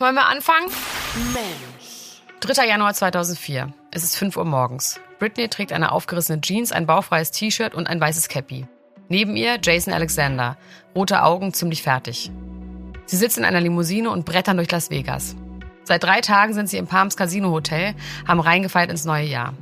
Wollen wir anfangen? Mensch. 3. Januar 2004. Es ist 5 Uhr morgens. Britney trägt eine aufgerissene Jeans, ein bauchfreies T-Shirt und ein weißes Cappy. Neben ihr Jason Alexander, rote Augen, ziemlich fertig. Sie sitzen in einer Limousine und brettern durch Las Vegas. Seit drei Tagen sind sie im Palms Casino Hotel, haben reingefeiert ins neue Jahr.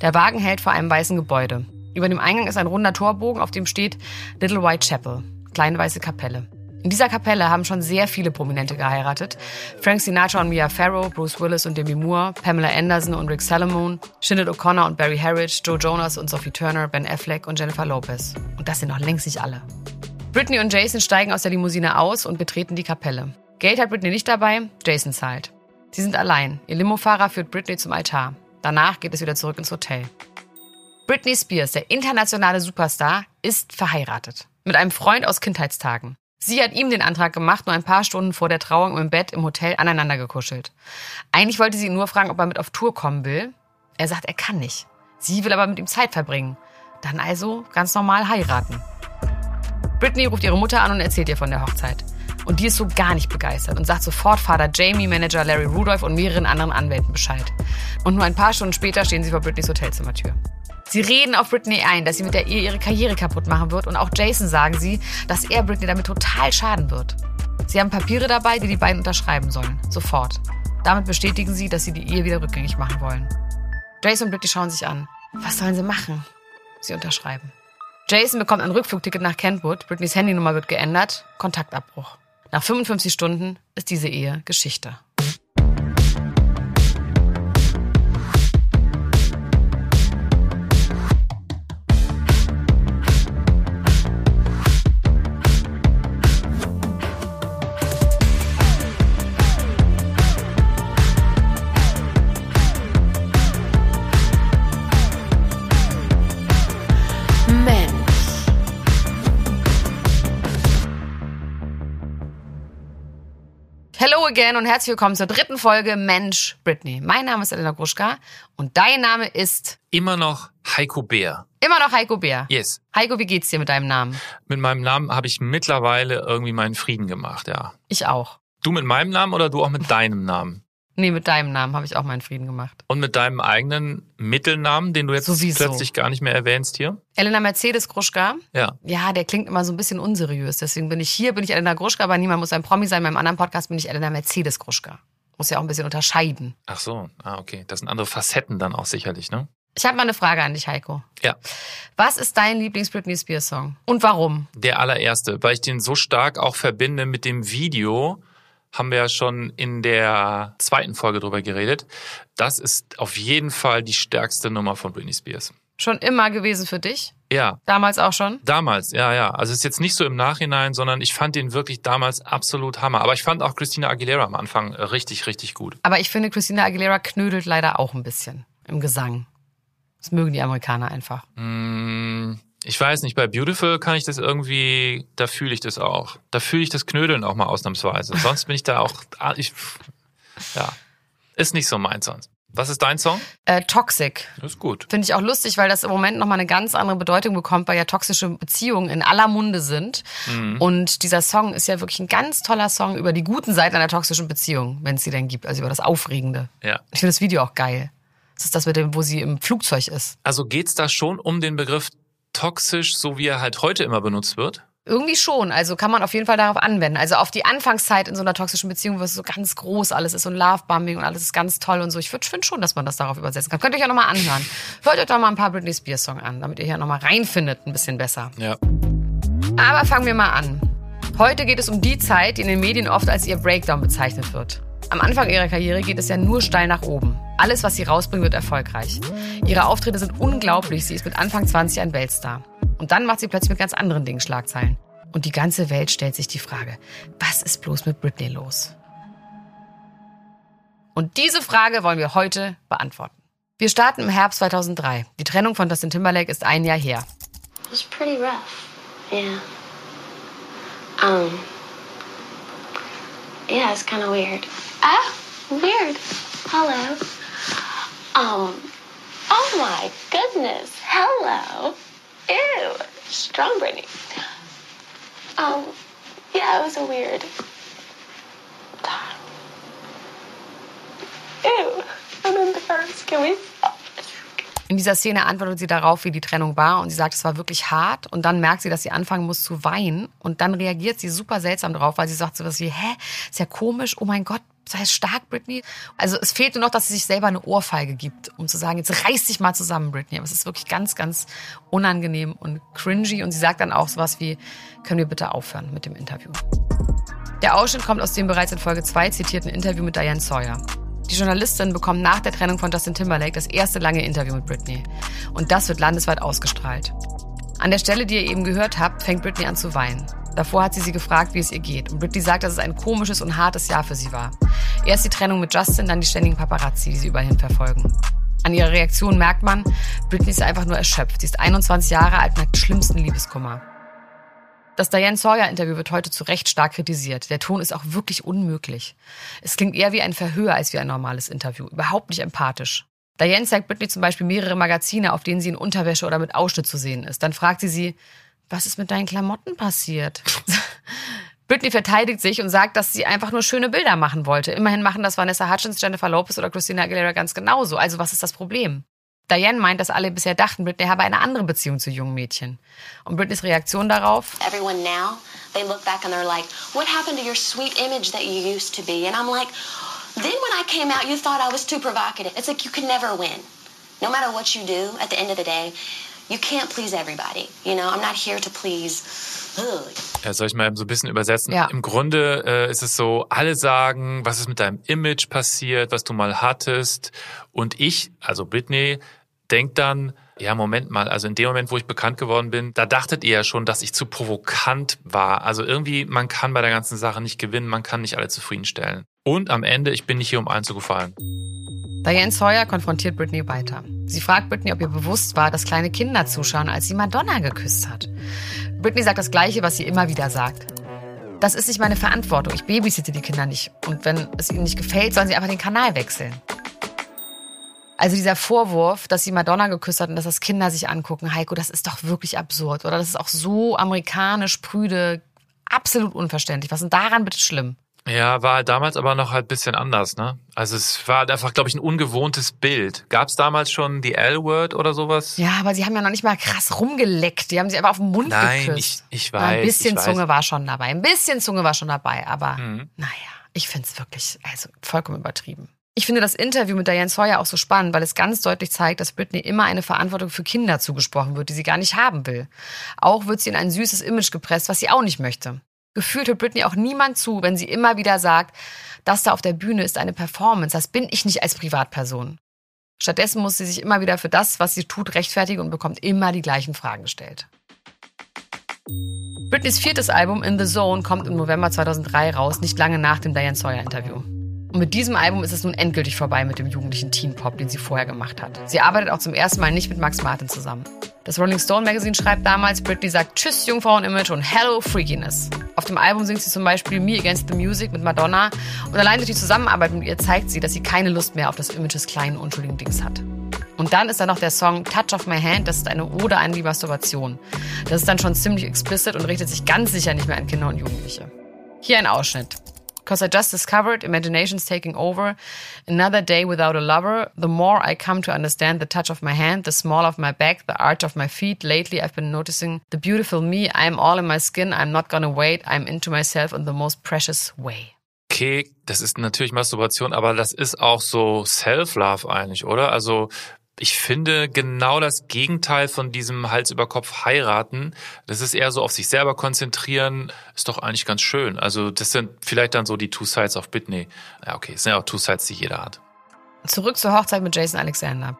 Der Wagen hält vor einem weißen Gebäude. Über dem Eingang ist ein runder Torbogen, auf dem steht Little White Chapel, kleine weiße Kapelle. In dieser Kapelle haben schon sehr viele Prominente geheiratet. Frank Sinatra und Mia Farrow, Bruce Willis und Demi Moore, Pamela Anderson und Rick Salomon, Sinead O'Connor und Barry Harridge, Joe Jonas und Sophie Turner, Ben Affleck und Jennifer Lopez. Und das sind noch längst nicht alle. Britney und Jason steigen aus der Limousine aus und betreten die Kapelle. Geld hat Britney nicht dabei, Jason zahlt. Sie sind allein. Ihr Limofahrer führt Britney zum Altar. Danach geht es wieder zurück ins Hotel. Britney Spears, der internationale Superstar, ist verheiratet. Mit einem Freund aus Kindheitstagen. Sie hat ihm den Antrag gemacht, nur ein paar Stunden vor der Trauung im Bett im Hotel aneinander gekuschelt. Eigentlich wollte sie ihn nur fragen, ob er mit auf Tour kommen will. Er sagt, er kann nicht. Sie will aber mit ihm Zeit verbringen. Dann also ganz normal heiraten. Britney ruft ihre Mutter an und erzählt ihr von der Hochzeit. Und die ist so gar nicht begeistert und sagt sofort Vater Jamie, Manager Larry Rudolph und mehreren anderen Anwälten Bescheid. Und nur ein paar Stunden später stehen sie vor Britneys Hotelzimmertür. Sie reden auf Britney ein, dass sie mit der Ehe ihre Karriere kaputt machen wird und auch Jason sagen sie, dass er Britney damit total schaden wird. Sie haben Papiere dabei, die die beiden unterschreiben sollen. Sofort. Damit bestätigen sie, dass sie die Ehe wieder rückgängig machen wollen. Jason und Britney schauen sich an. Was sollen sie machen? Sie unterschreiben. Jason bekommt ein Rückflugticket nach Kentwood, Britneys Handynummer wird geändert, Kontaktabbruch. Nach 55 Stunden ist diese Ehe Geschichte. Again und herzlich willkommen zur dritten Folge Mensch Britney. Mein Name ist Elena Gruschka und dein Name ist immer noch Heiko Bär. Immer noch Heiko Bär. Yes. Heiko, wie geht's dir mit deinem Namen? Mit meinem Namen habe ich mittlerweile irgendwie meinen Frieden gemacht, ja. Ich auch. Du mit meinem Namen oder du auch mit deinem Namen? Nee, mit deinem Namen habe ich auch meinen Frieden gemacht. Und mit deinem eigenen Mittelnamen, den du jetzt Sowieso. plötzlich gar nicht mehr erwähnst hier? Elena Mercedes Gruschka. Ja. Ja, der klingt immer so ein bisschen unseriös. Deswegen bin ich hier, bin ich Elena Gruschka, aber niemand muss ein Promi sein. In meinem anderen Podcast bin ich Elena Mercedes Gruschka. Muss ja auch ein bisschen unterscheiden. Ach so, ah, okay. Das sind andere Facetten dann auch sicherlich, ne? Ich habe mal eine Frage an dich, Heiko. Ja. Was ist dein Lieblings-Britney Spears-Song? Und warum? Der allererste, weil ich den so stark auch verbinde mit dem Video, haben wir ja schon in der zweiten Folge drüber geredet. Das ist auf jeden Fall die stärkste Nummer von Britney Spears. Schon immer gewesen für dich? Ja. Damals auch schon? Damals, ja, ja. Also es ist jetzt nicht so im Nachhinein, sondern ich fand den wirklich damals absolut Hammer. Aber ich fand auch Christina Aguilera am Anfang richtig, richtig gut. Aber ich finde, Christina Aguilera knödelt leider auch ein bisschen im Gesang. Das mögen die Amerikaner einfach. Mm, ich weiß nicht, bei Beautiful kann ich das irgendwie, da fühle ich das auch. Da fühle ich das Knödeln auch mal ausnahmsweise. Sonst bin ich da auch, ah, ich, ja, ist nicht so meins sonst. Was ist dein Song? Äh, Toxic. Das ist gut. Finde ich auch lustig, weil das im Moment nochmal eine ganz andere Bedeutung bekommt, weil ja toxische Beziehungen in aller Munde sind. Mhm. Und dieser Song ist ja wirklich ein ganz toller Song über die guten Seiten einer toxischen Beziehung, wenn es sie denn gibt, also über das Aufregende. Ja. Ich finde das Video auch geil. Das ist das mit dem, wo sie im Flugzeug ist. Also geht's da schon um den Begriff toxisch, so wie er halt heute immer benutzt wird? Irgendwie schon. Also kann man auf jeden Fall darauf anwenden. Also auf die Anfangszeit in so einer toxischen Beziehung, wo es so ganz groß alles ist und Lovebombing und alles ist ganz toll und so. Ich finde schon, dass man das darauf übersetzen kann. Könnt ihr euch ja nochmal anhören. Hört euch doch mal ein paar Britney Spears Songs an, damit ihr hier nochmal reinfindet, ein bisschen besser. Ja. Aber fangen wir mal an. Heute geht es um die Zeit, die in den Medien oft als ihr Breakdown bezeichnet wird. Am Anfang ihrer Karriere geht es ja nur steil nach oben. Alles, was sie rausbringt, wird erfolgreich. Ihre Auftritte sind unglaublich. Sie ist mit Anfang 20 ein Weltstar. Und dann macht sie plötzlich mit ganz anderen Dingen Schlagzeilen. Und die ganze Welt stellt sich die Frage, was ist bloß mit Britney los? Und diese Frage wollen wir heute beantworten. Wir starten im Herbst 2003. Die Trennung von Dustin Timberlake ist ein Jahr her. It was pretty rough. Yeah. Um. Yeah, it's kind of weird. Ah, weird. Hello. Um. Oh my goodness. Hello. Ew. Strong Brittany. Um. Yeah, it was a weird time. Ew, I'm embarrassed. Can we stop? In dieser Szene antwortet sie darauf, wie die Trennung war und sie sagt, es war wirklich hart und dann merkt sie, dass sie anfangen muss zu weinen und dann reagiert sie super seltsam drauf, weil sie sagt so was wie, hä, ist ja komisch, oh mein Gott, sei stark, Britney. Also es fehlt nur noch, dass sie sich selber eine Ohrfeige gibt, um zu sagen, jetzt reiß dich mal zusammen, Britney. Aber es ist wirklich ganz, ganz unangenehm und cringy und sie sagt dann auch sowas wie, können wir bitte aufhören mit dem Interview. Der Ausschnitt kommt aus dem bereits in Folge 2 zitierten Interview mit Diane Sawyer. Die Journalistin bekommt nach der Trennung von Justin Timberlake das erste lange Interview mit Britney. Und das wird landesweit ausgestrahlt. An der Stelle, die ihr eben gehört habt, fängt Britney an zu weinen. Davor hat sie sie gefragt, wie es ihr geht. Und Britney sagt, dass es ein komisches und hartes Jahr für sie war. Erst die Trennung mit Justin, dann die ständigen Paparazzi, die sie überall verfolgen. An ihrer Reaktion merkt man, Britney ist einfach nur erschöpft. Sie ist 21 Jahre alt und hat schlimmsten Liebeskummer. Das Diane Sawyer-Interview wird heute zu Recht stark kritisiert. Der Ton ist auch wirklich unmöglich. Es klingt eher wie ein Verhör als wie ein normales Interview. Überhaupt nicht empathisch. Diane zeigt Britney zum Beispiel mehrere Magazine, auf denen sie in Unterwäsche oder mit Ausschnitt zu sehen ist. Dann fragt sie sie, was ist mit deinen Klamotten passiert? Britney verteidigt sich und sagt, dass sie einfach nur schöne Bilder machen wollte. Immerhin machen das Vanessa Hutchins, Jennifer Lopez oder Christina Aguilera ganz genauso. Also was ist das Problem? Diane meint, dass alle bisher dachten, Britney habe eine andere Beziehung zu jungen Mädchen. Und Britneys Reaktion darauf? Everyone now, they look back and they're like, what happened to your sweet image that you used to be? And I'm like, then when I came out, you thought I was too provocative. It's like you can never win. No matter what you do, at the end of the day, you can't please everybody. You know, I'm not here to please. Ugh. Ja, soll ich mal so ein bisschen übersetzen? Ja. Im Grunde äh, ist es so, alle sagen, was ist mit deinem Image passiert, was du mal hattest. Und ich, also Britney, denkt dann, ja, Moment mal, also in dem Moment, wo ich bekannt geworden bin, da dachtet ihr ja schon, dass ich zu provokant war. Also irgendwie, man kann bei der ganzen Sache nicht gewinnen, man kann nicht alle zufriedenstellen. Und am Ende, ich bin nicht hier, um einzugefallen. Diane Sawyer konfrontiert Britney weiter. Sie fragt Britney, ob ihr bewusst war, dass kleine Kinder zuschauen, als sie Madonna geküsst hat. Britney sagt das Gleiche, was sie immer wieder sagt. Das ist nicht meine Verantwortung. Ich babysitte die Kinder nicht. Und wenn es ihnen nicht gefällt, sollen sie einfach den Kanal wechseln. Also dieser Vorwurf, dass sie Madonna geküsst hat und dass das Kinder sich angucken, Heiko, das ist doch wirklich absurd, oder? Das ist auch so amerikanisch, prüde, absolut unverständlich. Was ist denn daran bitte schlimm? Ja, war halt damals aber noch halt ein bisschen anders, ne? Also es war halt einfach, glaube ich, ein ungewohntes Bild. Gab es damals schon die L-Word oder sowas? Ja, aber sie haben ja noch nicht mal krass rumgeleckt. Die haben sie einfach auf den Mund Nein, geküsst. ich, ich weiß. Ein bisschen weiß. Zunge war schon dabei. Ein bisschen Zunge war schon dabei, aber Mhm. naja, ich finde es wirklich, also vollkommen übertrieben. Ich finde das Interview mit Diane Sawyer auch so spannend, weil es ganz deutlich zeigt, dass Britney immer eine Verantwortung für Kinder zugesprochen wird, die sie gar nicht haben will. Auch wird sie in ein süßes Image gepresst, was sie auch nicht möchte. Gefühlt hört Britney auch niemand zu, wenn sie immer wieder sagt, das da auf der Bühne ist eine Performance, das bin ich nicht als Privatperson. Stattdessen muss sie sich immer wieder für das, was sie tut, rechtfertigen und bekommt immer die gleichen Fragen gestellt. Britneys viertes Album In the Zone kommt im November 2003 raus, nicht lange nach dem Diane Sawyer Interview. Und mit diesem Album ist es nun endgültig vorbei mit dem jugendlichen Teen-Pop, den sie vorher gemacht hat. Sie arbeitet auch zum ersten Mal nicht mit Max Martin zusammen. Das Rolling Stone Magazine schreibt damals, Britney sagt Tschüss Jungfrauen-Image und Hello Freakiness. Auf dem Album singt sie zum Beispiel Me Against the Music mit Madonna und allein durch die Zusammenarbeit mit ihr zeigt sie, dass sie keine Lust mehr auf das Image des kleinen, unschuldigen Dings hat. Und dann ist da noch der Song Touch of My Hand, das ist eine Ode an die Masturbation. Das ist dann schon ziemlich explicit und richtet sich ganz sicher nicht mehr an Kinder und Jugendliche. Hier ein Ausschnitt. Cause I just discovered imagination's taking over. Another day without a lover. The more I come to understand the touch of my hand, the small of my back, the arch of my feet. Lately I've been noticing the beautiful me. I'm all in my skin. I'm not gonna wait. I'm into myself in the most precious way. Okay, das ist natürlich Masturbation, aber das ist auch so Self-Love eigentlich, oder? Also ich finde genau das Gegenteil von diesem Hals über Kopf heiraten. Das ist eher so auf sich selber konzentrieren. Ist doch eigentlich ganz schön. Also das sind vielleicht dann so die Two Sides of Britney. Ja, okay, es sind ja auch Two Sides, die jeder hat. Zurück zur Hochzeit mit Jason Alexander.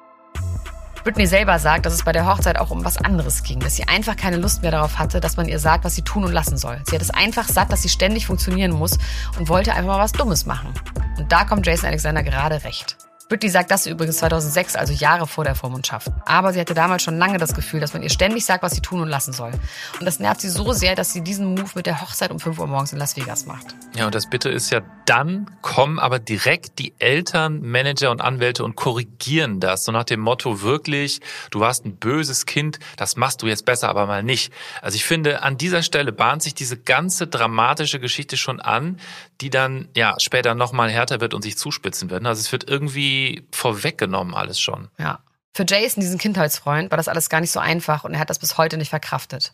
Britney selber sagt, dass es bei der Hochzeit auch um was anderes ging, dass sie einfach keine Lust mehr darauf hatte, dass man ihr sagt, was sie tun und lassen soll. Sie hat es einfach satt, dass sie ständig funktionieren muss und wollte einfach mal was Dummes machen. Und da kommt Jason Alexander gerade recht. Britney sagt das übrigens 2006, also Jahre vor der Vormundschaft. Aber sie hatte damals schon lange das Gefühl, dass man ihr ständig sagt, was sie tun und lassen soll. Und das nervt sie so sehr, dass sie diesen Move mit der Hochzeit um 5 Uhr morgens in Las Vegas macht. Ja, und das Bitte ist ja, dann kommen aber direkt die Eltern, Manager und Anwälte und korrigieren das. So nach dem Motto wirklich, du warst ein böses Kind, das machst du jetzt besser, aber mal nicht. Also ich finde, an dieser Stelle bahnt sich diese ganze dramatische Geschichte schon an, die dann ja später nochmal härter wird und sich zuspitzen wird. Also es wird irgendwie vorweggenommen alles schon. Ja. Für Jason, diesen Kindheitsfreund, war das alles gar nicht so einfach und er hat das bis heute nicht verkraftet.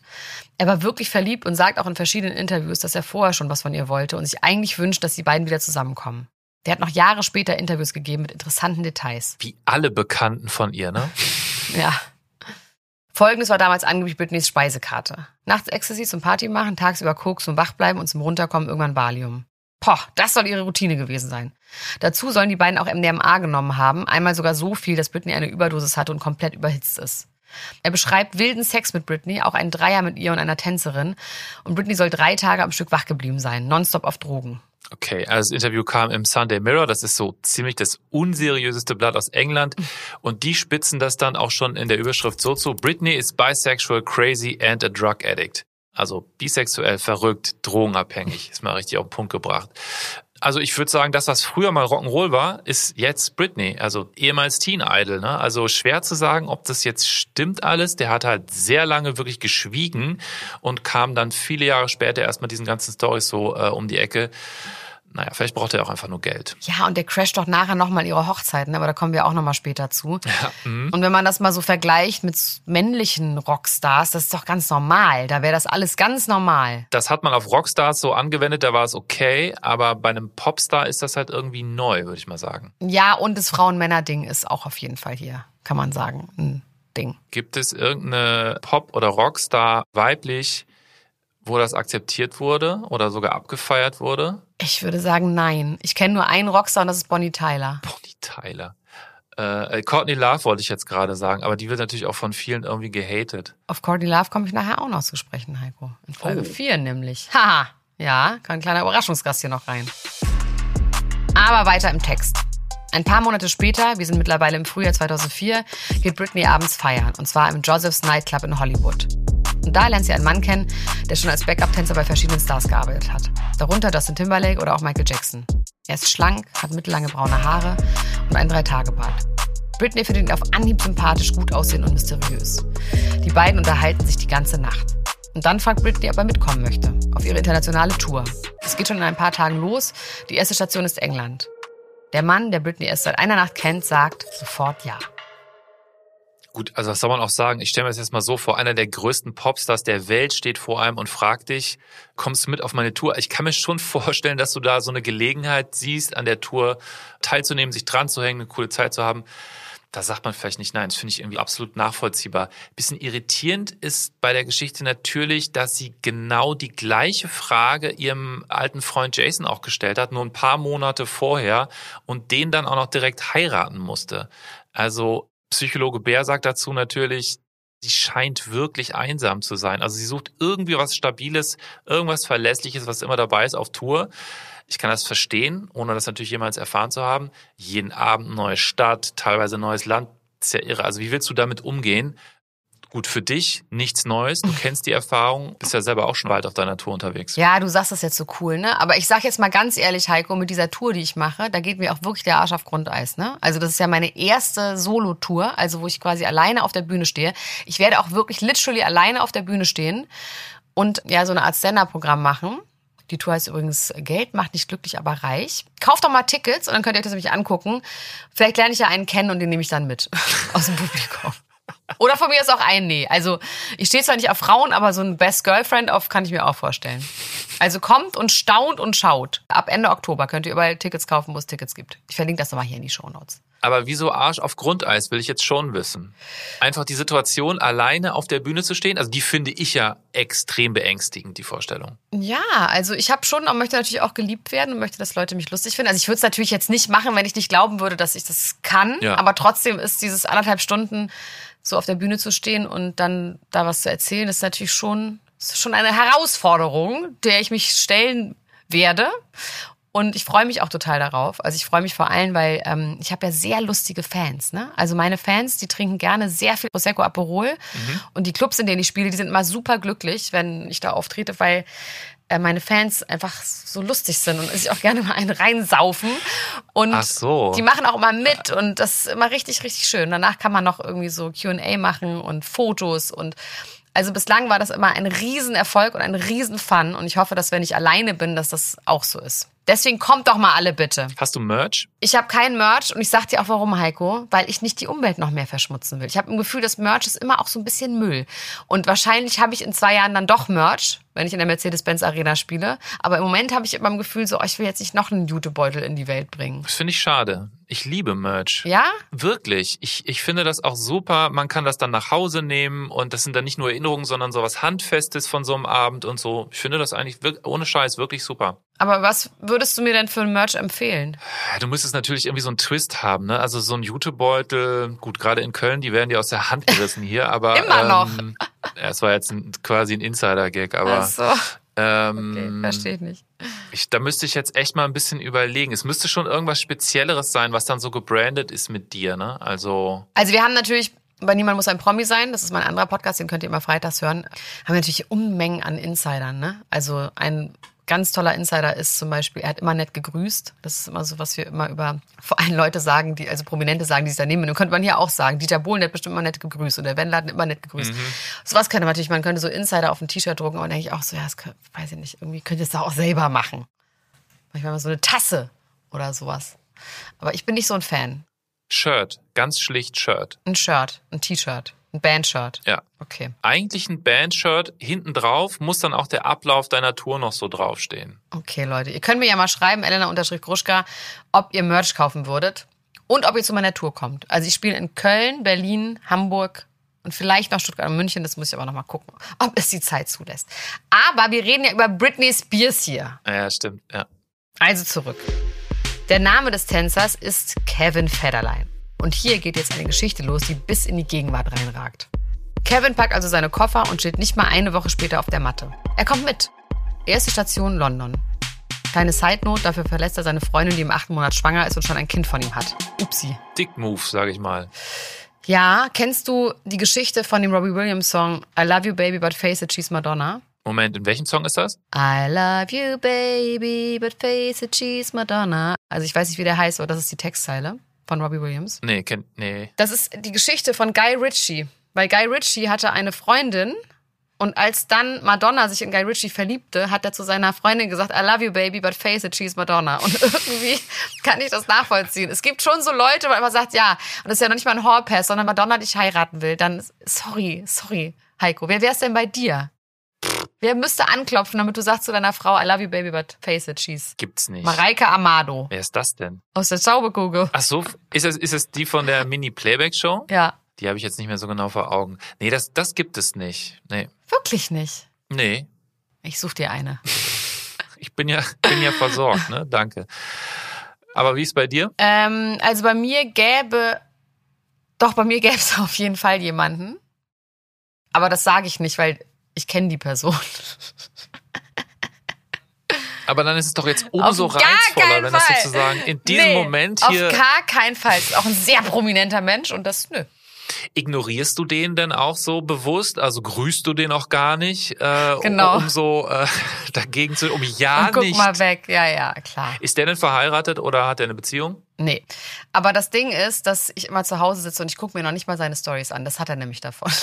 Er war wirklich verliebt und sagt auch in verschiedenen Interviews, dass er vorher schon was von ihr wollte und sich eigentlich wünscht, dass die beiden wieder zusammenkommen. Der hat noch Jahre später Interviews gegeben mit interessanten Details. Wie alle Bekannten von ihr, ne? Ja. Folgendes war damals angeblich Britneys Speisekarte. Nachts Ecstasy zum Party machen, tagsüber Koks zum Wachbleiben und zum Runterkommen irgendwann Valium. Poh, das soll ihre Routine gewesen sein. Dazu sollen die beiden auch MDMA genommen haben, einmal sogar so viel, dass Britney eine Überdosis hatte und komplett überhitzt ist. Er beschreibt wilden Sex mit Britney, auch einen Dreier mit ihr und einer Tänzerin. Und Britney soll drei Tage am Stück wach geblieben sein, nonstop auf Drogen. Okay, also das Interview kam im Sunday Mirror, das ist so ziemlich das unseriöseste Blatt aus England. Und die spitzen das dann auch schon in der Überschrift so zu. Britney is bisexual, crazy and a drug addict. Also bisexuell, verrückt, drogenabhängig, ist mal richtig auf den Punkt gebracht. Also ich würde sagen, das, was früher mal Rock'n'Roll war, ist jetzt Britney, also ehemals Teen Idol. Ne? Also schwer zu sagen, ob das jetzt stimmt alles. Der hat halt sehr lange wirklich geschwiegen und kam dann viele Jahre später erstmal diesen ganzen Storys so äh, um die Ecke naja, vielleicht braucht er auch einfach nur Geld. Ja, und der crasht doch nachher nochmal ihre Hochzeiten, aber da kommen wir auch nochmal später zu. Ja, mhm. und wenn man das mal so vergleicht mit männlichen Rockstars, das ist doch ganz normal. Da wäre das alles ganz normal. Das hat man auf Rockstars so angewendet, da war es okay, aber bei einem Popstar ist das halt irgendwie neu, würde ich mal sagen. Ja, und das Frauen-Männer-Ding ist auch auf jeden Fall hier, kann man sagen, ein Ding. Gibt es irgendeine Pop- oder Rockstar weiblich, wo das akzeptiert wurde oder sogar abgefeiert wurde? Ich würde sagen, nein. Ich kenne nur einen Rockstar und das ist Bonnie Tyler. Bonnie Tyler. Äh, Courtney Love wollte ich jetzt gerade sagen, aber die wird natürlich auch von vielen irgendwie gehatet. Auf Courtney Love komme ich nachher auch noch zu sprechen, Heiko. In Folge Oh. 4 nämlich. Haha. Ja, kann ein kleiner Überraschungsgast hier noch rein. Aber weiter im Text. Ein paar Monate später, wir sind mittlerweile im Frühjahr 2004, geht Britney abends feiern. Und zwar im Joseph's Nightclub in Hollywood. Und da lernt sie einen Mann kennen, der schon als Backup-Tänzer bei verschiedenen Stars gearbeitet hat. Darunter Justin Timberlake oder auch Michael Jackson. Er ist schlank, hat mittellange braune Haare und einen Drei-Tage-Bart. Britney findet ihn auf Anhieb sympathisch, gut aussehen und mysteriös. Die beiden unterhalten sich die ganze Nacht. Und dann fragt Britney, ob er mitkommen möchte, auf ihre internationale Tour. Es geht schon in ein paar Tagen los. Die erste Station ist England. Der Mann, der Britney erst seit einer Nacht kennt, sagt sofort ja. Gut, also was soll man auch sagen? Ich stelle mir das jetzt mal so vor, einer der größten Popstars der Welt steht vor einem und fragt dich, kommst du mit auf meine Tour? Ich kann mir schon vorstellen, dass du da so eine Gelegenheit siehst, an der Tour teilzunehmen, sich dran zu hängen, eine coole Zeit zu haben. Da sagt man vielleicht nicht nein. Das finde ich irgendwie absolut nachvollziehbar. Bisschen irritierend ist bei der Geschichte natürlich, dass sie genau die gleiche Frage ihrem alten Freund Jason auch gestellt hat, nur ein paar Monate vorher und den dann auch noch direkt heiraten musste. Also Psychologe Bär sagt dazu natürlich, sie scheint wirklich einsam zu sein. Also sie sucht irgendwie was Stabiles, irgendwas Verlässliches, was immer dabei ist auf Tour. Ich kann das verstehen, ohne das natürlich jemals erfahren zu haben. Jeden Abend neue Stadt, teilweise neues Land. Das ist ja irre. Also wie willst du damit umgehen? Gut, für dich nichts Neues. Du kennst die Erfahrung, bist ja selber auch schon weit auf deiner Tour unterwegs. Ja, du sagst das jetzt so cool, ne? Aber ich sag jetzt mal ganz ehrlich, Heiko, mit dieser Tour, die ich mache, da geht mir auch wirklich der Arsch auf Grundeis, ne? Also das ist ja meine erste Solo-Tour, also wo ich quasi alleine auf der Bühne stehe. Ich werde auch wirklich literally alleine auf der Bühne stehen und ja, so eine Art Stand-Up-Programm machen. Die Tour heißt übrigens Geld macht nicht glücklich, aber reich. Kauft doch mal Tickets und dann könnt ihr euch das nämlich angucken. Vielleicht lerne ich ja einen kennen und den nehme ich dann mit aus dem Publikum. Oder von mir ist auch ein Nee. Also ich stehe zwar nicht auf Frauen, aber so ein Best Girlfriend auf kann ich mir auch vorstellen. Also kommt und staunt und schaut. Ab Ende Oktober könnt ihr überall Tickets kaufen, wo es Tickets gibt. Ich verlinke das nochmal hier in die Shownotes. Aber wieso Arsch auf Grundeis, will ich jetzt schon wissen. Einfach die Situation, alleine auf der Bühne zu stehen, also die finde ich ja extrem beängstigend, die Vorstellung. Ja, also ich habe schon, und möchte natürlich auch geliebt werden und möchte, dass Leute mich lustig finden. Also ich würde es natürlich jetzt nicht machen, wenn ich nicht glauben würde, dass ich das kann. Ja. Aber trotzdem ist dieses anderthalb Stunden so auf der Bühne zu stehen und dann da was zu erzählen, ist natürlich schon, ist schon eine Herausforderung, der ich mich stellen werde. Und ich freue mich auch total darauf. Also ich freue mich vor allem, weil ähm, ich habe ja sehr lustige Fans. Ne? Also meine Fans, die trinken gerne sehr viel Prosecco Aperol. Und die Clubs, in denen ich spiele, die sind immer super glücklich, wenn ich da auftrete, weil meine Fans einfach so lustig sind und sich auch gerne mal einen reinsaufen. Und Ach so. die machen auch immer mit und das ist immer richtig, richtig schön. Danach kann man noch irgendwie so Q&A machen und Fotos und also bislang war das immer ein Riesenerfolg und ein Riesenfun und ich hoffe, dass wenn ich alleine bin, dass das auch so ist. Deswegen kommt doch mal alle bitte. Hast du Merch? Ich habe kein Merch und ich sag dir auch warum, Heiko, weil ich nicht die Umwelt noch mehr verschmutzen will. Ich habe ein Gefühl, das Merch ist immer auch so ein bisschen Müll. Und wahrscheinlich habe ich in zwei Jahren dann doch Merch, wenn ich in der Mercedes-Benz Arena spiele. Aber im Moment habe ich immer im Gefühl, so, oh, ich will jetzt nicht noch einen Jutebeutel in die Welt bringen. Das finde ich schade. Ich liebe Merch. Ja? Wirklich. Ich, ich finde das auch super. Man kann das dann nach Hause nehmen und das sind dann nicht nur Erinnerungen, sondern sowas Handfestes von so einem Abend und so. Ich finde das eigentlich wirk- ohne Scheiß wirklich super. Aber was würdest du mir denn für ein Merch empfehlen? Du müsstest natürlich irgendwie so einen Twist haben, ne? Also so ein Jutebeutel, gut, gerade in Köln, die werden dir aus der Hand gerissen hier, aber Immer noch. Ähm, ja, es war jetzt ein, quasi ein Insider-Gag, aber Ach so, okay, ähm, verstehe ich nicht. ich, da müsste ich jetzt echt mal ein bisschen überlegen. Es müsste schon irgendwas Spezielleres sein, was dann so gebrandet ist mit dir, ne? Also Also wir haben natürlich bei Niemand muss ein Promi sein, das ist mein anderer Podcast, den könnt ihr immer freitags hören, haben wir natürlich Unmengen an Insidern. Ne? Also ein ganz toller Insider ist zum Beispiel, er hat immer nett gegrüßt. Das ist immer so, was wir immer über vor allem Leute sagen, die, also Prominente sagen, die sich daneben. Und könnte man hier auch sagen, Dieter Bohlen hat bestimmt immer nett gegrüßt und der Wendler hat immer nett gegrüßt. Sowas könnte man natürlich, man könnte so Insider auf ein T-Shirt drucken, dann denke ich auch so, ja, das könnte, weiß ich nicht, irgendwie könnte das auch selber machen. Manchmal mal so eine Tasse oder sowas. Aber ich bin nicht so ein Fan. Shirt, ganz schlicht Shirt. Ein Shirt, ein T-Shirt, ein Bandshirt. Ja. Okay, Eigentlich ein Bandshirt, hinten drauf muss dann auch der Ablauf deiner Tour noch so draufstehen. okay, Leute. Ihr könnt mir ja mal schreiben, Elena-Gruschka, ob ihr Merch kaufen würdet und ob ihr zu meiner Tour kommt. Also ich spiele in Köln, Berlin, Hamburg und vielleicht noch Stuttgart und München. Das muss ich aber noch mal gucken, ob es die Zeit zulässt. Aber wir reden ja über Britney Spears hier. Ja, stimmt, ja. Also zurück. Der Name des Tänzers ist Kevin Federline. Und hier geht jetzt eine Geschichte los, die bis in die Gegenwart reinragt. Kevin packt also seine Koffer und steht nicht mal eine Woche später auf der Matte. Er kommt mit. Erste Station London. Kleine Side-Note, dafür verlässt er seine Freundin, die im achten Monat schwanger ist und schon ein Kind von ihm hat. Upsi. Dick Move, sage ich mal. Ja, kennst du die Geschichte von dem Robbie Williams Song I Love You Baby But Face It She's Madonna? Moment, in welchem Song ist das? I love you, baby, but face it, she's Madonna. Also ich weiß nicht, wie der heißt, aber das ist die Textzeile von Robbie Williams. Nee, kennt, nee. Das ist die Geschichte von Guy Ritchie. Weil Guy Ritchie hatte eine Freundin und als dann Madonna sich in Guy Ritchie verliebte, hat er zu seiner Freundin gesagt, I love you, baby, but face it, she's Madonna. Und irgendwie kann ich das nachvollziehen. Es gibt schon so Leute, wo man sagt, ja, und das ist ja noch nicht mal ein Hallpass, sondern Madonna dich heiraten will, dann sorry, sorry, Heiko. Wer wär's denn bei dir? Wer müsste anklopfen, damit du sagst zu deiner Frau, I love you, baby, but face it, she's Gibt's nicht. Mareike Amado Wer ist das denn? aus der Zauberkugel. Ach so, ist es, ist es die von der Mini-Playback-Show? Ja, Die habe ich jetzt nicht mehr so genau vor Augen. Nee, das, das gibt es nicht. Nee. wirklich nicht. Nee. Ich such dir eine. Ich bin ja, bin ja versorgt, ne? Danke. Aber wie ist bei dir? Ähm, also bei mir gäbe, doch bei mir gäbe es auf jeden Fall jemanden. Aber das sage ich nicht, weil ich kenne die Person. Aber dann ist es doch jetzt umso reizvoller, wenn das Fall. sozusagen in diesem Nee, Moment hier. Auf gar keinen Fall. Ist auch ein sehr prominenter Mensch und das, nö. Ignorierst du den denn auch so bewusst? Also grüßt du den auch gar nicht? Äh, Genau. Um so äh, dagegen zu, um ja und guck nicht. mal weg. Ja, ja, klar. Ist der denn verheiratet oder hat er eine Beziehung? Nee. Aber das Ding ist, dass ich immer zu Hause sitze und ich gucke mir noch nicht mal seine Stories an. Das hat er nämlich davon.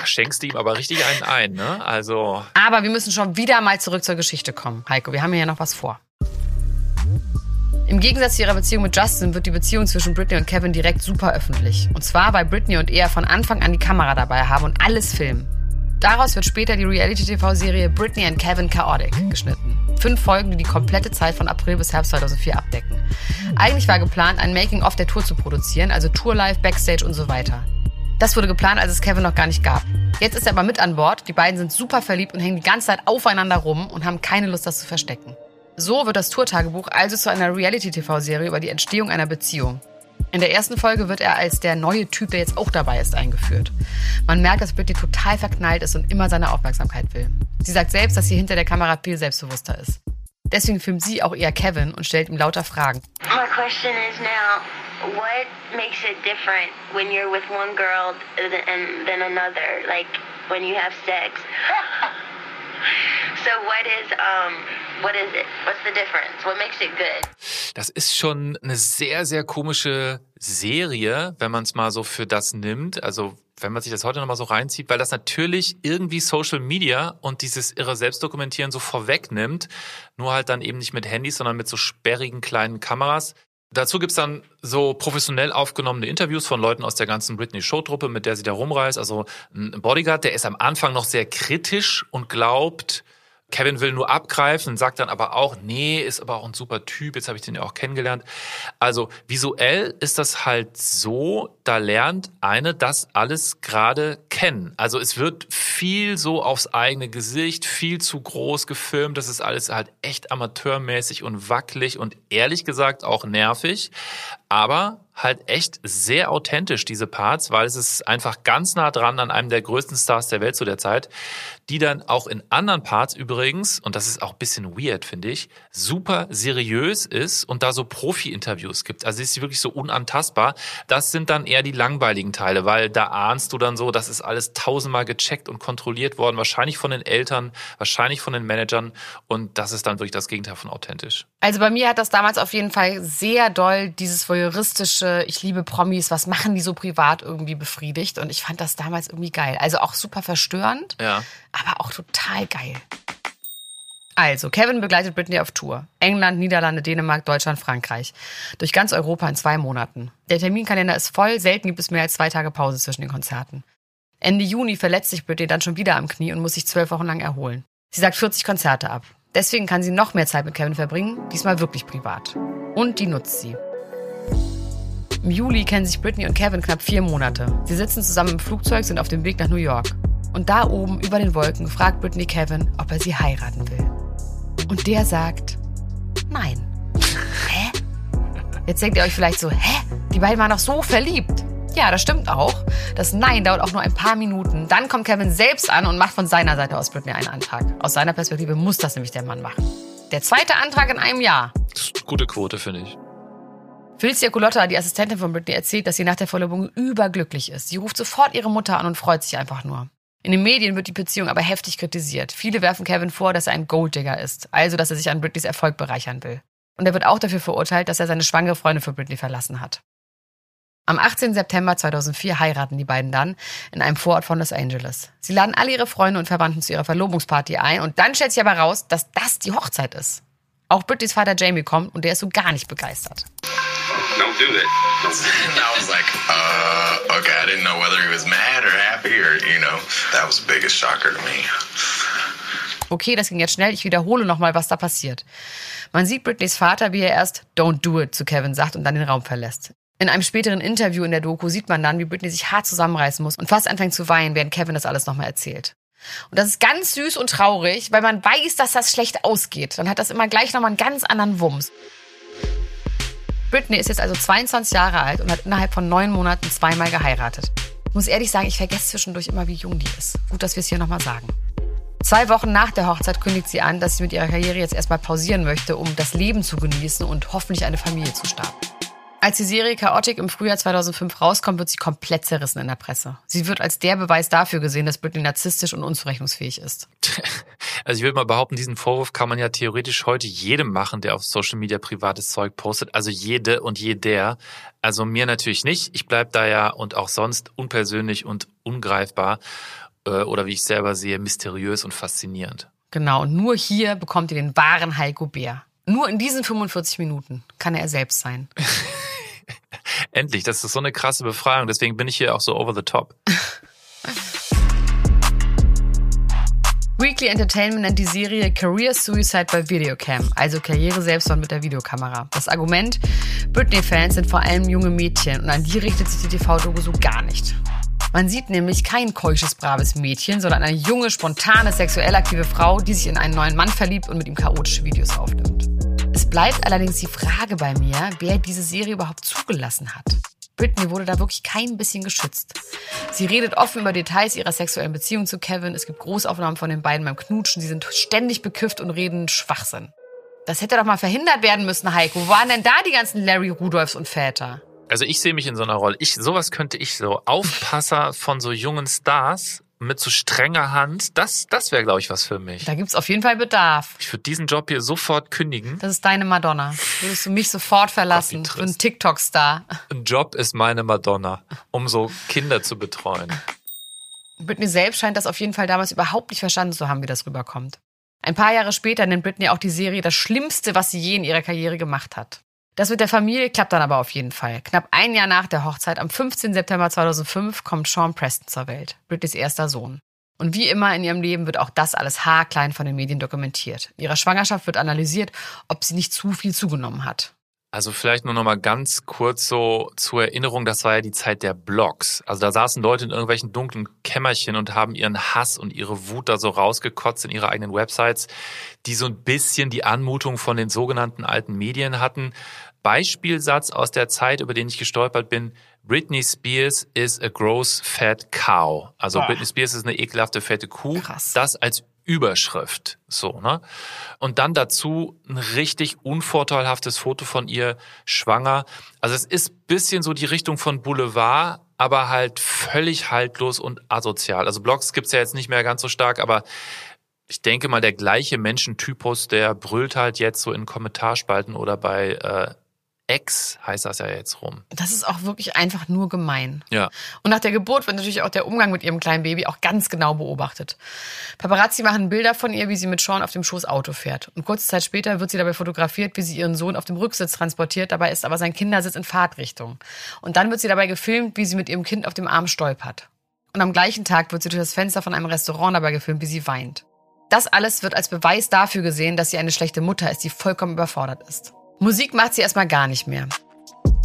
Da schenkst du ihm aber richtig einen ein, ne? Also, Aber wir müssen schon wieder mal zurück zur Geschichte kommen. Heiko, wir haben hier ja noch was vor. Im Gegensatz zu ihrer Beziehung mit Justin wird die Beziehung zwischen Britney und Kevin direkt super öffentlich. Und zwar, weil Britney und er von Anfang an die Kamera dabei haben und alles filmen. Daraus wird später die Reality-TV-Serie Britney and Kevin Chaotic geschnitten. Fünf Folgen, die die komplette Zeit von April bis Herbst 2004 abdecken. Eigentlich war geplant, ein Making-of der Tour zu produzieren, also Tour-Live, Backstage und so weiter. Das wurde geplant, als es Kevin noch gar nicht gab. Jetzt ist er aber mit an Bord. Die beiden sind super verliebt und hängen die ganze Zeit aufeinander rum und haben keine Lust, das zu verstecken. So wird das Tourtagebuch also zu einer Reality-TV-Serie über die Entstehung einer Beziehung. In der ersten Folge wird er als der neue Typ, der jetzt auch dabei ist, eingeführt. Man merkt, dass Britney total verknallt ist und immer seine Aufmerksamkeit will. Sie sagt selbst, dass sie hinter der Kamera viel selbstbewusster ist. Deswegen filmt sie auch eher Kevin und stellt ihm lauter Fragen. My question is now, what makes it different when you're with one girl than, than another? Like when you have sex? so what is um what is it? What's the difference? What makes it good? Das ist schon eine sehr, sehr komische Serie, wenn man es mal so für das nimmt. Also wenn man sich das heute nochmal so reinzieht, weil das natürlich irgendwie Social Media und dieses irre Selbstdokumentieren so vorwegnimmt, nur halt dann eben nicht mit Handys, sondern mit so sperrigen kleinen Kameras. Dazu gibt's dann so professionell aufgenommene Interviews von Leuten aus der ganzen Britney-Show-Truppe, mit der sie da rumreist. Also ein Bodyguard, der ist am Anfang noch sehr kritisch und glaubt, Kevin will nur abgreifen, sagt dann aber auch, nee, ist aber auch ein super Typ, jetzt habe ich den ja auch kennengelernt. Also visuell ist das halt so, da lernt eine das alles gerade kennen. Also es wird viel so aufs eigene Gesicht, viel zu groß gefilmt, das ist alles halt echt amateurmäßig und wackelig und ehrlich gesagt auch nervig, aber halt echt sehr authentisch, diese Parts, weil es ist einfach ganz nah dran an einem der größten Stars der Welt zu der Zeit, die dann auch in anderen Parts übrigens, und das ist auch bisschen weird, finde ich, super seriös ist und da so Profi-Interviews gibt. Also ist sie wirklich so unantastbar. Das sind dann eher die langweiligen Teile, weil da ahnst du dann so, das ist alles tausendmal gecheckt und kontrolliert worden, wahrscheinlich von den Eltern, wahrscheinlich von den Managern und das ist dann wirklich das Gegenteil von authentisch. Also bei mir hat das damals auf jeden Fall sehr doll dieses voyeuristische, ich liebe Promis, was machen die so privat irgendwie befriedigt und ich fand das damals irgendwie geil. Also auch super verstörend, Ja. aber auch total geil. Also, Kevin begleitet Britney auf Tour. England, Niederlande, Dänemark, Deutschland, Frankreich. Durch ganz Europa in zwei Monaten. Der Terminkalender ist voll, selten gibt es mehr als zwei Tage Pause zwischen den Konzerten. Ende Juni verletzt sich Britney dann schon wieder am Knie und muss sich zwölf Wochen lang erholen. Sie sagt 40 Konzerte ab. Deswegen kann sie noch mehr Zeit mit Kevin verbringen, diesmal wirklich privat. Und die nutzt sie. Im Juli kennen sich Britney und Kevin knapp vier Monate. Sie sitzen zusammen im Flugzeug, sind auf dem Weg nach New York. Und da oben über den Wolken fragt Britney Kevin, ob er sie heiraten will. Und der sagt, nein. Hä? Jetzt denkt ihr euch vielleicht so, hä? Die beiden waren doch so verliebt. Ja, das stimmt auch. Das Nein dauert auch nur ein paar Minuten. Dann kommt Kevin selbst an und macht von seiner Seite aus Britney einen Antrag. Aus seiner Perspektive muss das nämlich der Mann machen. Der zweite Antrag in einem Jahr. Das ist eine gute Quote, finde ich. Felicia Culotta, die Assistentin von Britney, erzählt, dass sie nach der Verlobung überglücklich ist. Sie ruft sofort ihre Mutter an und freut sich einfach nur. In den Medien wird die Beziehung aber heftig kritisiert. Viele werfen Kevin vor, dass er ein Golddigger ist, also dass er sich an Britneys Erfolg bereichern will. Und er wird auch dafür verurteilt, dass er seine schwangere Freundin für Britney verlassen hat. Am 18. September 2004 heiraten die beiden dann in einem Vorort von Los Angeles. Sie laden alle ihre Freunde und Verwandten zu ihrer Verlobungsparty ein und dann stellt sich aber raus, dass das die Hochzeit ist. Auch Britneys Vater Jamie kommt und der ist so gar nicht begeistert. Don't do that. And I was like, uh, okay, I didn't know whether he was mad or happy or, you know, that was the biggest shocker to me. Okay, das ging jetzt schnell. Ich wiederhole nochmal, was da passiert. Man sieht Britneys Vater, wie er erst Don't do it zu Kevin sagt und dann den Raum verlässt. In einem späteren Interview in der Doku sieht man dann, wie Britney sich hart zusammenreißen muss und fast anfängt zu weinen, während Kevin das alles nochmal erzählt. Und das ist ganz süß und traurig, weil man weiß, dass das schlecht ausgeht. Dann hat das immer gleich nochmal einen ganz anderen Wumms. Britney ist jetzt also 22 Jahre alt und hat innerhalb von neun Monaten zweimal geheiratet. Ich muss ehrlich sagen, ich vergesse zwischendurch immer, wie jung die ist. Gut, dass wir es hier nochmal sagen. Zwei Wochen nach der Hochzeit kündigt sie an, dass sie mit ihrer Karriere jetzt erstmal pausieren möchte, um das Leben zu genießen und hoffentlich eine Familie zu starten. Als die Serie Chaotic im Frühjahr 2005 rauskommt, wird sie komplett zerrissen in der Presse. Sie wird als der Beweis dafür gesehen, dass Britney narzisstisch und unzurechnungsfähig ist. Also ich würde mal behaupten, diesen Vorwurf kann man ja theoretisch heute jedem machen, der auf Social Media privates Zeug postet. Also jede und jeder. Also mir natürlich nicht. Ich bleib da ja und auch sonst unpersönlich und ungreifbar. Äh, Oder wie ich selber sehe, mysteriös und faszinierend. Genau, und nur hier bekommt ihr den wahren Heiko Bär. Nur in diesen 45 Minuten kann er selbst sein. Endlich, das ist so eine krasse Befreiung. Deswegen bin ich hier auch so over the top. Weekly Entertainment nennt die Serie Career Suicide by Videocam, also Karriere Selbstmord mit der Videokamera. Das Argument, Britney-Fans sind vor allem junge Mädchen und an die richtet sich die TV-Doku so gar nicht. Man sieht nämlich kein keusches, braves Mädchen, sondern eine junge, spontane, sexuell aktive Frau, die sich in einen neuen Mann verliebt und mit ihm chaotische Videos aufnimmt. Bleibt allerdings die Frage bei mir, wer diese Serie überhaupt zugelassen hat. Britney wurde da wirklich kein bisschen geschützt. Sie redet offen über Details ihrer sexuellen Beziehung zu Kevin. Es gibt Großaufnahmen von den beiden beim Knutschen. Sie sind ständig bekifft und reden Schwachsinn. Das hätte doch mal verhindert werden müssen, Heiko. Wo waren denn da die ganzen Larry Rudolphs und Väter? Also ich sehe mich in so einer Rolle. Ich, sowas könnte ich so. Aufpasser von so jungen Stars mit so strenger Hand, das, das wäre, glaube ich, was für mich. Da gibt's auf jeden Fall Bedarf. Ich würde diesen Job hier sofort kündigen. Das ist deine Madonna. Würdest du mich sofort verlassen für einen. TikTok-Star? Ein Job ist meine Madonna, um so Kinder zu betreuen. Britney selbst scheint das auf jeden Fall damals überhaupt nicht verstanden zu haben, wie das rüberkommt. Ein paar Jahre später nennt Britney auch die Serie das Schlimmste, was sie je in ihrer Karriere gemacht hat. Das mit der Familie klappt dann aber auf jeden Fall. Knapp ein Jahr nach der Hochzeit, am 15. September 2005, kommt Sean Preston zur Welt, Britneys erster Sohn. Und wie immer in ihrem Leben wird auch das alles haarklein von den Medien dokumentiert. In ihrer Schwangerschaft wird analysiert, ob sie nicht zu viel zugenommen hat. Also vielleicht nur noch mal ganz kurz so zur Erinnerung, das war ja die Zeit der Blogs. Also da saßen Leute in irgendwelchen dunklen Kämmerchen und haben ihren Hass und ihre Wut da so rausgekotzt in ihre eigenen Websites, die so ein bisschen die Anmutung von den sogenannten alten Medien hatten. Beispielsatz aus der Zeit, über den ich gestolpert bin, Britney Spears is a gross fat cow. Also Boah. Britney Spears ist eine ekelhafte fette Kuh. Krass. Das als Überschrift, so, ne? Und dann dazu ein richtig unvorteilhaftes Foto von ihr schwanger. Also es ist bisschen so die Richtung von Boulevard, aber halt völlig haltlos und asozial. Also Blogs gibt's ja jetzt nicht mehr ganz so stark, aber ich denke mal, der gleiche Menschentypus, der brüllt halt jetzt so in Kommentarspalten oder bei äh, X heißt das ja jetzt rum. Das ist auch wirklich einfach nur gemein. Ja. Und nach der Geburt wird natürlich auch der Umgang mit ihrem kleinen Baby auch ganz genau beobachtet. Paparazzi machen Bilder von ihr, wie sie mit Sean auf dem Schoß Auto fährt. Und kurze Zeit später wird sie dabei fotografiert, wie sie ihren Sohn auf dem Rücksitz transportiert. Dabei ist aber sein Kindersitz in Fahrtrichtung. Und dann wird sie dabei gefilmt, wie sie mit ihrem Kind auf dem Arm stolpert. Und am gleichen Tag wird sie durch das Fenster von einem Restaurant dabei gefilmt, wie sie weint. Das alles wird als Beweis dafür gesehen, dass sie eine schlechte Mutter ist, die vollkommen überfordert ist. Musik macht sie erstmal gar nicht mehr.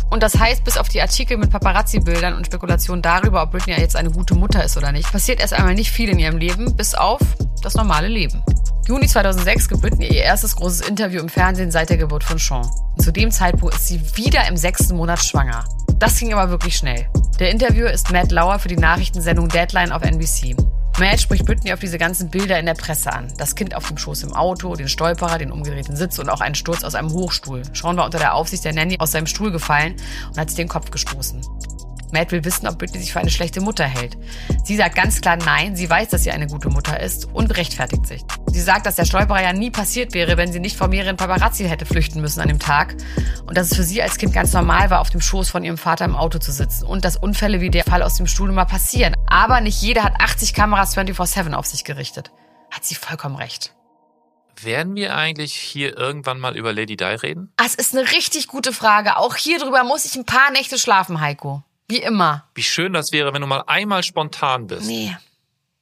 Und das heißt, bis auf die Artikel mit Paparazzi-Bildern und Spekulationen darüber, ob Britney jetzt eine gute Mutter ist oder nicht, passiert erst einmal nicht viel in ihrem Leben, bis auf das normale Leben. Juni 2006 gibt Britney ihr erstes großes Interview im Fernsehen seit der Geburt von Sean. Und zu dem Zeitpunkt ist sie wieder im sechsten Monat schwanger. Das ging aber wirklich schnell. Der Interviewer ist Matt Lauer für die Nachrichtensendung Deadline auf NBC. Matt spricht Britney auf diese ganzen Bilder in der Presse an. Das Kind auf dem Schoß im Auto, den Stolperer, den umgedrehten Sitz und auch einen Sturz aus einem Hochstuhl. Sean war unter der Aufsicht der Nanny aus seinem Stuhl gefallen und hat sich den Kopf gestoßen. Matt will wissen, ob Britney sich für eine schlechte Mutter hält. Sie sagt ganz klar nein, sie weiß, dass sie eine gute Mutter ist und rechtfertigt sich. Sie sagt, dass der Stolperer ja nie passiert wäre, wenn sie nicht vor mehreren Paparazzi hätte flüchten müssen an dem Tag und dass es für sie als Kind ganz normal war, auf dem Schoß von ihrem Vater im Auto zu sitzen und dass Unfälle wie der Fall aus dem Stuhl immer passieren. Aber nicht jeder hat 80 Kameras 24-7 auf sich gerichtet. Hat sie vollkommen recht. Werden wir eigentlich hier irgendwann mal über Lady Di reden? Ah, es ist eine richtig gute Frage. Auch hier drüber muss ich ein paar Nächte schlafen, Heiko. Wie immer. Wie schön das wäre, wenn du mal einmal spontan bist. Nee,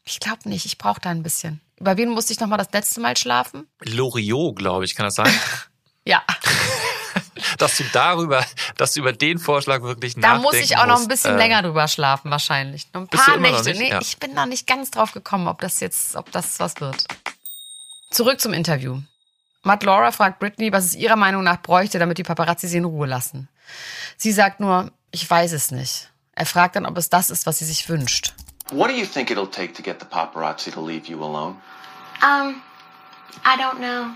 ich glaube nicht. Ich brauche da ein bisschen. Über wen musste ich noch mal das letzte Mal schlafen? Loriot, glaube ich, kann das sein? Ja, dass du darüber, dass du über den Vorschlag wirklich da nachdenken muss ich auch noch ein bisschen Äh, länger drüber schlafen wahrscheinlich. Ein paar Nächte. nicht? Nee, Ja. ich bin noch nicht ganz drauf gekommen, ob das jetzt, ob das was wird. Zurück zum Interview. Matt Laura fragt Britney, was es ihrer Meinung nach bräuchte, damit die Paparazzi sie in Ruhe lassen. Sie sagt nur, ich weiß es nicht. Er fragt dann, ob es das ist, was sie sich wünscht. What do you think it'll take to get the paparazzi to leave you alone? Um, I don't know.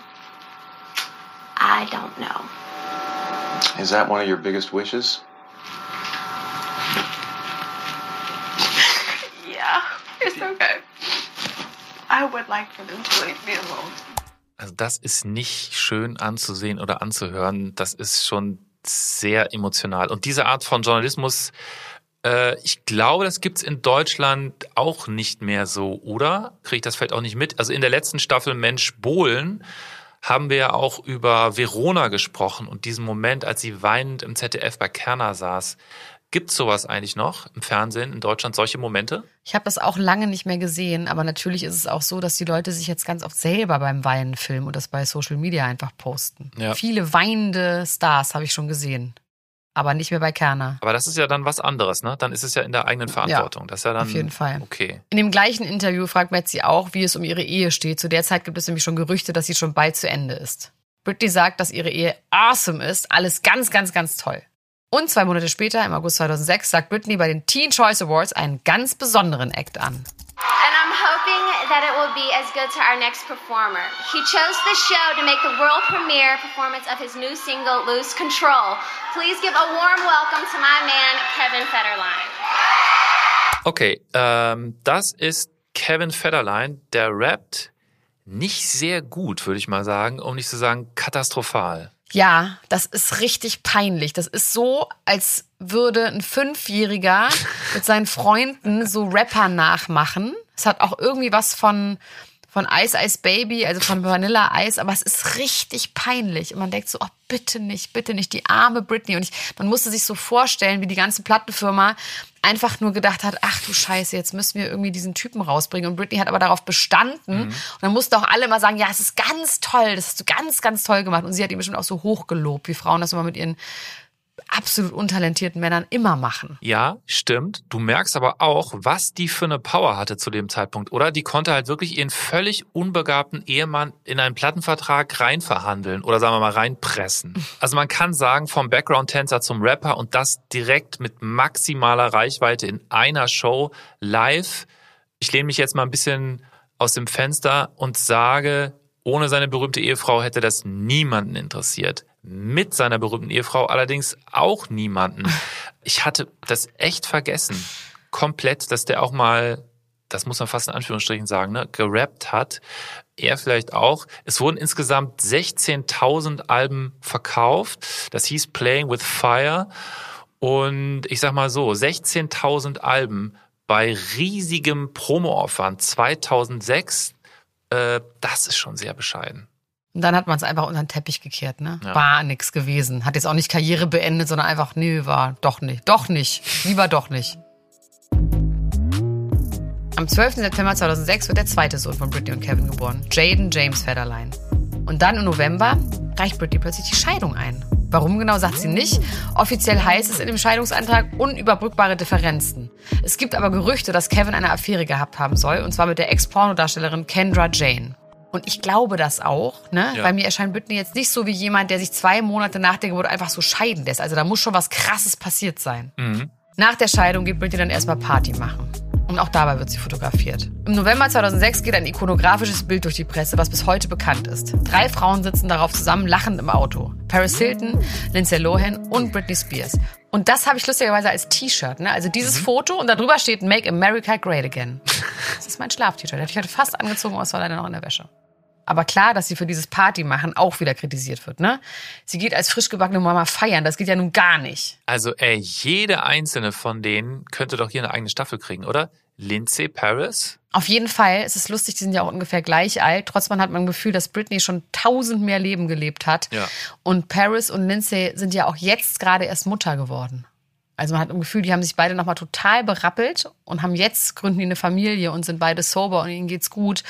I don't know. Is that one of your biggest wishes? Yeah, it's okay. I would like for them to leave me alone. Also das ist nicht schön anzusehen oder anzuhören. Das ist schon sehr emotional. Und diese Art von Journalismus, äh, ich glaube, das gibt's in Deutschland auch nicht mehr so, oder? Kriege ich das vielleicht auch nicht mit? Also in der letzten Staffel Mensch Bohlen haben wir ja auch über Verona gesprochen und diesen Moment, als sie weinend im ZDF bei Kerner saß. Gibt's sowas eigentlich noch im Fernsehen in Deutschland, solche Momente? Ich habe das auch lange nicht mehr gesehen, aber natürlich ist es auch so, dass die Leute sich jetzt ganz oft selber beim Weinen filmen und das bei Social Media einfach posten. Ja. Viele weinende Stars habe ich schon gesehen, aber nicht mehr bei Kerner. Aber das ist ja dann was anderes, ne? Dann ist es ja in der eigenen Verantwortung. das ist ja dann auf jeden Fall. Okay. In dem gleichen Interview fragt Metzi auch, wie es um ihre Ehe steht. Zu der Zeit gibt es nämlich schon Gerüchte, dass sie schon bald zu Ende ist. Britney sagt, dass ihre Ehe awesome ist, alles ganz, ganz, ganz toll. Und zwei Monate später, im August 2006, sagt Britney bei den Teen Choice Awards einen ganz besonderen Act an. And I'm hoping that it will be as good to our next performer. He chose the show to make the world premiere performance of his new single, Lose Control. Please give a warm welcome to my man, Kevin Federline. Okay, ähm, das ist Kevin Federline, der rappt nicht sehr gut, würde ich mal sagen, um nicht zu sagen katastrophal. Ja, das ist richtig peinlich. Das ist so, als würde ein Fünfjähriger mit seinen Freunden so Rapper nachmachen. Es hat auch irgendwie was von, von Ice Ice Baby, also von Vanilla Ice, aber es ist richtig peinlich. Und man denkt so, oh, bitte nicht, bitte nicht, die arme Britney. Und ich, man musste sich so vorstellen, wie die ganze Plattenfirma einfach nur gedacht hat, ach du Scheiße, jetzt müssen wir irgendwie diesen Typen rausbringen. Und Britney hat aber darauf bestanden. Und dann mussten auch alle mal sagen, ja, es ist ganz toll, das hast du ganz, ganz toll gemacht. Und sie hat ihn bestimmt auch so hochgelobt, wie Frauen das immer mit ihren absolut untalentierten Männern immer machen. Ja, stimmt. Du merkst aber auch, was die für eine Power hatte zu dem Zeitpunkt, oder? Die konnte halt wirklich ihren völlig unbegabten Ehemann in einen Plattenvertrag reinverhandeln oder sagen wir mal reinpressen. Also man kann sagen, vom Background-Tänzer zum Rapper und das direkt mit maximaler Reichweite in einer Show live. Ich lehne mich jetzt mal ein bisschen aus dem Fenster und sage, ohne seine berühmte Ehefrau hätte das niemanden interessiert mit seiner berühmten Ehefrau allerdings auch niemanden. Ich hatte das echt vergessen. Komplett, dass der auch mal, das muss man fast in Anführungsstrichen sagen, ne, gerappt hat. Er vielleicht auch. Es wurden insgesamt 16.000 Alben verkauft. Das hieß Playing with Fire. Und ich sag mal so, 16.000 Alben bei riesigem Promoaufwand 2006, äh, das ist schon sehr bescheiden. Und dann hat man es einfach unter den Teppich gekehrt, ne? Ja. War nix gewesen. Hat jetzt auch nicht Karriere beendet, sondern einfach, nö, war doch nicht. Doch nicht. Lieber doch nicht. Am 12. September 2006 wird der zweite Sohn von Britney und Kevin geboren, Jaden James Federline. Und dann im November reicht Britney plötzlich die Scheidung ein. Warum genau, sagt sie nicht. Offiziell heißt es in dem Scheidungsantrag unüberbrückbare Differenzen. Es gibt aber Gerüchte, dass Kevin eine Affäre gehabt haben soll, und zwar mit der Ex-Pornodarstellerin Kendra Jane. Und ich glaube das auch, ne? Ja. Weil mir erscheint Britney jetzt nicht so wie jemand, der sich zwei Monate nach der Geburt einfach so scheiden lässt. Also da muss schon was Krasses passiert sein. Nach der Scheidung geht Britney dann erstmal Party machen. Und auch dabei wird sie fotografiert. Im November 2006 geht ein ikonografisches Bild durch die Presse, was bis heute bekannt ist. Drei Frauen sitzen darauf zusammen lachend im Auto. Paris Hilton, Lindsay Lohan und Britney Spears. Und das habe ich lustigerweise als T-Shirt. Ne? Also dieses Foto und darüber steht Make America Great Again. Das ist mein Schlaf-T-Shirt. Hätte ich heute fast angezogen, aber es war leider noch in der Wäsche. Aber klar, dass sie für dieses Party machen auch wieder kritisiert wird. Ne? Sie geht als frisch gebackene Mama feiern. Das geht ja nun gar nicht. Also, ey, jede einzelne von denen könnte doch hier eine eigene Staffel kriegen, oder? Lindsay Paris? Auf jeden Fall, es ist lustig, die sind ja auch ungefähr gleich alt. Trotzdem hat man ein Gefühl, dass Britney schon tausend mehr Leben gelebt hat. Ja. Und Paris und Lindsay sind ja auch jetzt gerade erst Mutter geworden. Also man hat ein Gefühl, die haben sich beide nochmal total berappelt und haben jetzt, gründen die eine Familie und sind beide sober und ihnen geht's gut.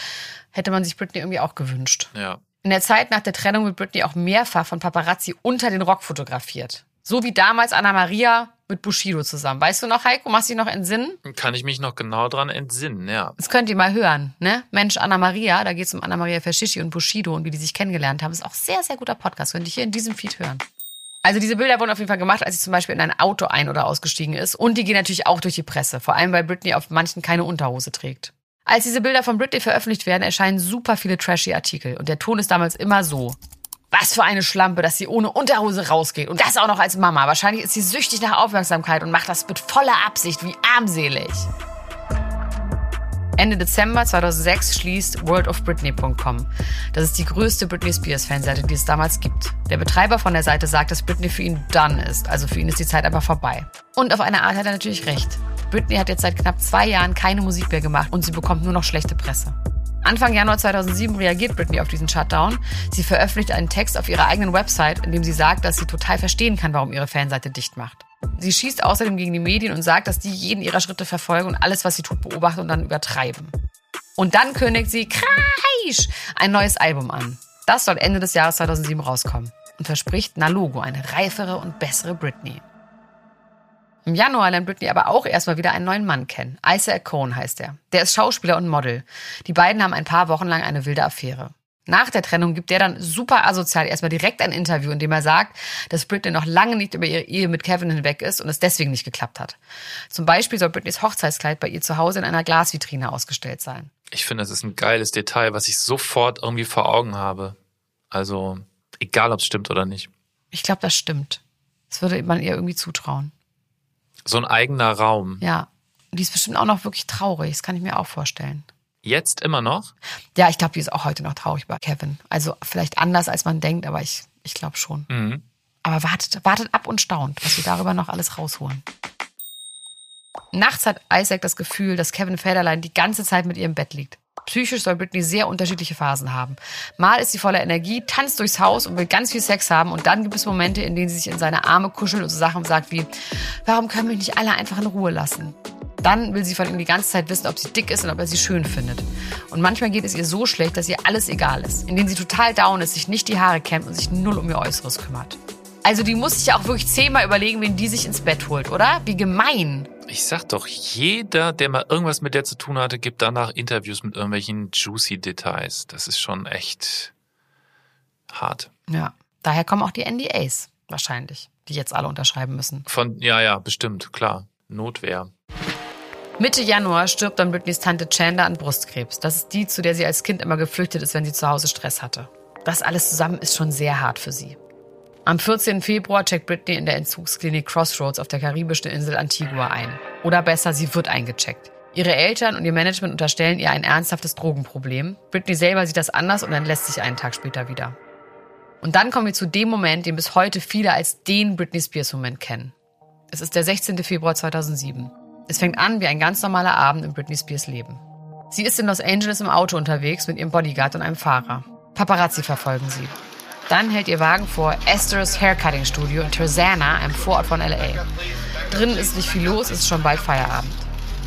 Hätte man sich Britney irgendwie auch gewünscht. Ja. In der Zeit nach der Trennung wird Britney auch mehrfach von Paparazzi unter den Rock fotografiert. So wie damals Anna Maria mit Bushido zusammen. Weißt du noch, Heiko? Machst du dich noch entsinnen? Kann ich mich noch genau dran entsinnen, ja. Das könnt ihr mal hören, ne? Mensch, Anna Maria, da geht's um Anna Maria Fascischi und Bushido und wie die sich kennengelernt haben. Ist auch sehr, sehr guter Podcast. Könnt ihr hier in diesem Feed hören. Also diese Bilder wurden auf jeden Fall gemacht, als sie zum Beispiel in ein Auto ein- oder ausgestiegen ist. Und die gehen natürlich auch durch die Presse. Vor allem, weil Britney auf manchen keine Unterhose trägt. Als diese Bilder von Britney veröffentlicht werden, erscheinen super viele trashy Artikel. Und der Ton ist damals immer so. Was für eine Schlampe, dass sie ohne Unterhose rausgeht. Und das auch noch als Mama. Wahrscheinlich ist sie süchtig nach Aufmerksamkeit und macht das mit voller Absicht. Wie armselig. Ende Dezember 2006 schließt worldofbritney.com. Das ist die größte Britney Spears Fanseite, die es damals gibt. Der Betreiber von der Seite sagt, dass Britney für ihn done ist. Also für ihn ist die Zeit einfach vorbei. Und auf eine Art hat er natürlich recht. Britney hat jetzt seit knapp zwei Jahren keine Musik mehr gemacht und sie bekommt nur noch schlechte Presse. Anfang Januar 2007 reagiert Britney auf diesen Shutdown. Sie veröffentlicht einen Text auf ihrer eigenen Website, in dem sie sagt, dass sie total verstehen kann, warum ihre Fanseite dicht macht. Sie schießt außerdem gegen die Medien und sagt, dass die jeden ihrer Schritte verfolgen und alles, was sie tut, beobachten und dann übertreiben. Und dann kündigt sie Kreisch ein neues Album an. Das soll Ende des Jahres 2007 rauskommen und verspricht Na Logo eine reifere und bessere Britney. Im Januar lernt Britney aber auch erstmal wieder einen neuen Mann kennen. Isaac Cohn heißt er. Der ist Schauspieler und Model. Die beiden haben ein paar Wochen lang eine wilde Affäre. Nach der Trennung gibt der dann super asozial erstmal direkt ein Interview, in dem er sagt, dass Britney noch lange nicht über ihre Ehe mit Kevin hinweg ist und es deswegen nicht geklappt hat. Zum Beispiel soll Britneys Hochzeitskleid bei ihr zu Hause in einer Glasvitrine ausgestellt sein. Ich finde, das ist ein geiles Detail, was ich sofort irgendwie vor Augen habe. Also, egal ob es stimmt oder nicht. Ich glaube, das stimmt. Das würde man ihr irgendwie zutrauen. So ein eigener Raum. Ja. Die ist bestimmt auch noch wirklich traurig. Das kann ich mir auch vorstellen. Jetzt immer noch? Ja, ich glaube, die ist auch heute noch traurig über Kevin. Also vielleicht anders, als man denkt, aber ich, ich glaube schon. Mhm. Aber wartet, wartet ab und staunt, was wir darüber noch alles rausholen. Nachts hat Isaac das Gefühl, dass Kevin Federlein die ganze Zeit mit ihr im Bett liegt. Psychisch soll Britney sehr unterschiedliche Phasen haben. Mal ist sie voller Energie, tanzt durchs Haus und will ganz viel Sex haben. Und dann gibt es Momente, in denen sie sich in seine Arme kuschelt und so Sachen sagt wie, warum können wir nicht alle einfach in Ruhe lassen? Dann will sie von ihm die ganze Zeit wissen, ob sie dick ist und ob er sie schön findet. Und manchmal geht es ihr so schlecht, dass ihr alles egal ist. Indem sie total down ist, sich nicht die Haare kämmt und sich null um ihr Äußeres kümmert. Also die muss sich ja auch wirklich zehnmal überlegen, wen die sich ins Bett holt, oder? Wie gemein. Ich sag doch, jeder, der mal irgendwas mit der zu tun hatte, gibt danach Interviews mit irgendwelchen juicy Details. Das ist schon echt hart. Ja. Daher kommen auch die NDAs wahrscheinlich, die jetzt alle unterschreiben müssen. Von, ja, ja, bestimmt, klar. Notwehr. Mitte Januar stirbt dann Britneys Tante Chandler an Brustkrebs. Das ist die, zu der sie als Kind immer geflüchtet ist, wenn sie zu Hause Stress hatte. Das alles zusammen ist schon sehr hart für sie. Am 14. Februar checkt Britney in der Entzugsklinik Crossroads auf der karibischen Insel Antigua ein. Oder besser, sie wird eingecheckt. Ihre Eltern und ihr Management unterstellen ihr ein ernsthaftes Drogenproblem. Britney selber sieht das anders und entlässt sich einen Tag später wieder. Und dann kommen wir zu dem Moment, den bis heute viele als den Britney Spears Moment kennen. Es ist der 16. Februar 2007. Es fängt an wie ein ganz normaler Abend in Britney Spears Leben. Sie ist in Los Angeles im Auto unterwegs mit ihrem Bodyguard und einem Fahrer. Paparazzi verfolgen sie. Dann hält ihr Wagen vor Esther's Haircutting Studio in Tarzana, einem Vorort von LA. Drinnen ist nicht viel los, es ist schon bald Feierabend.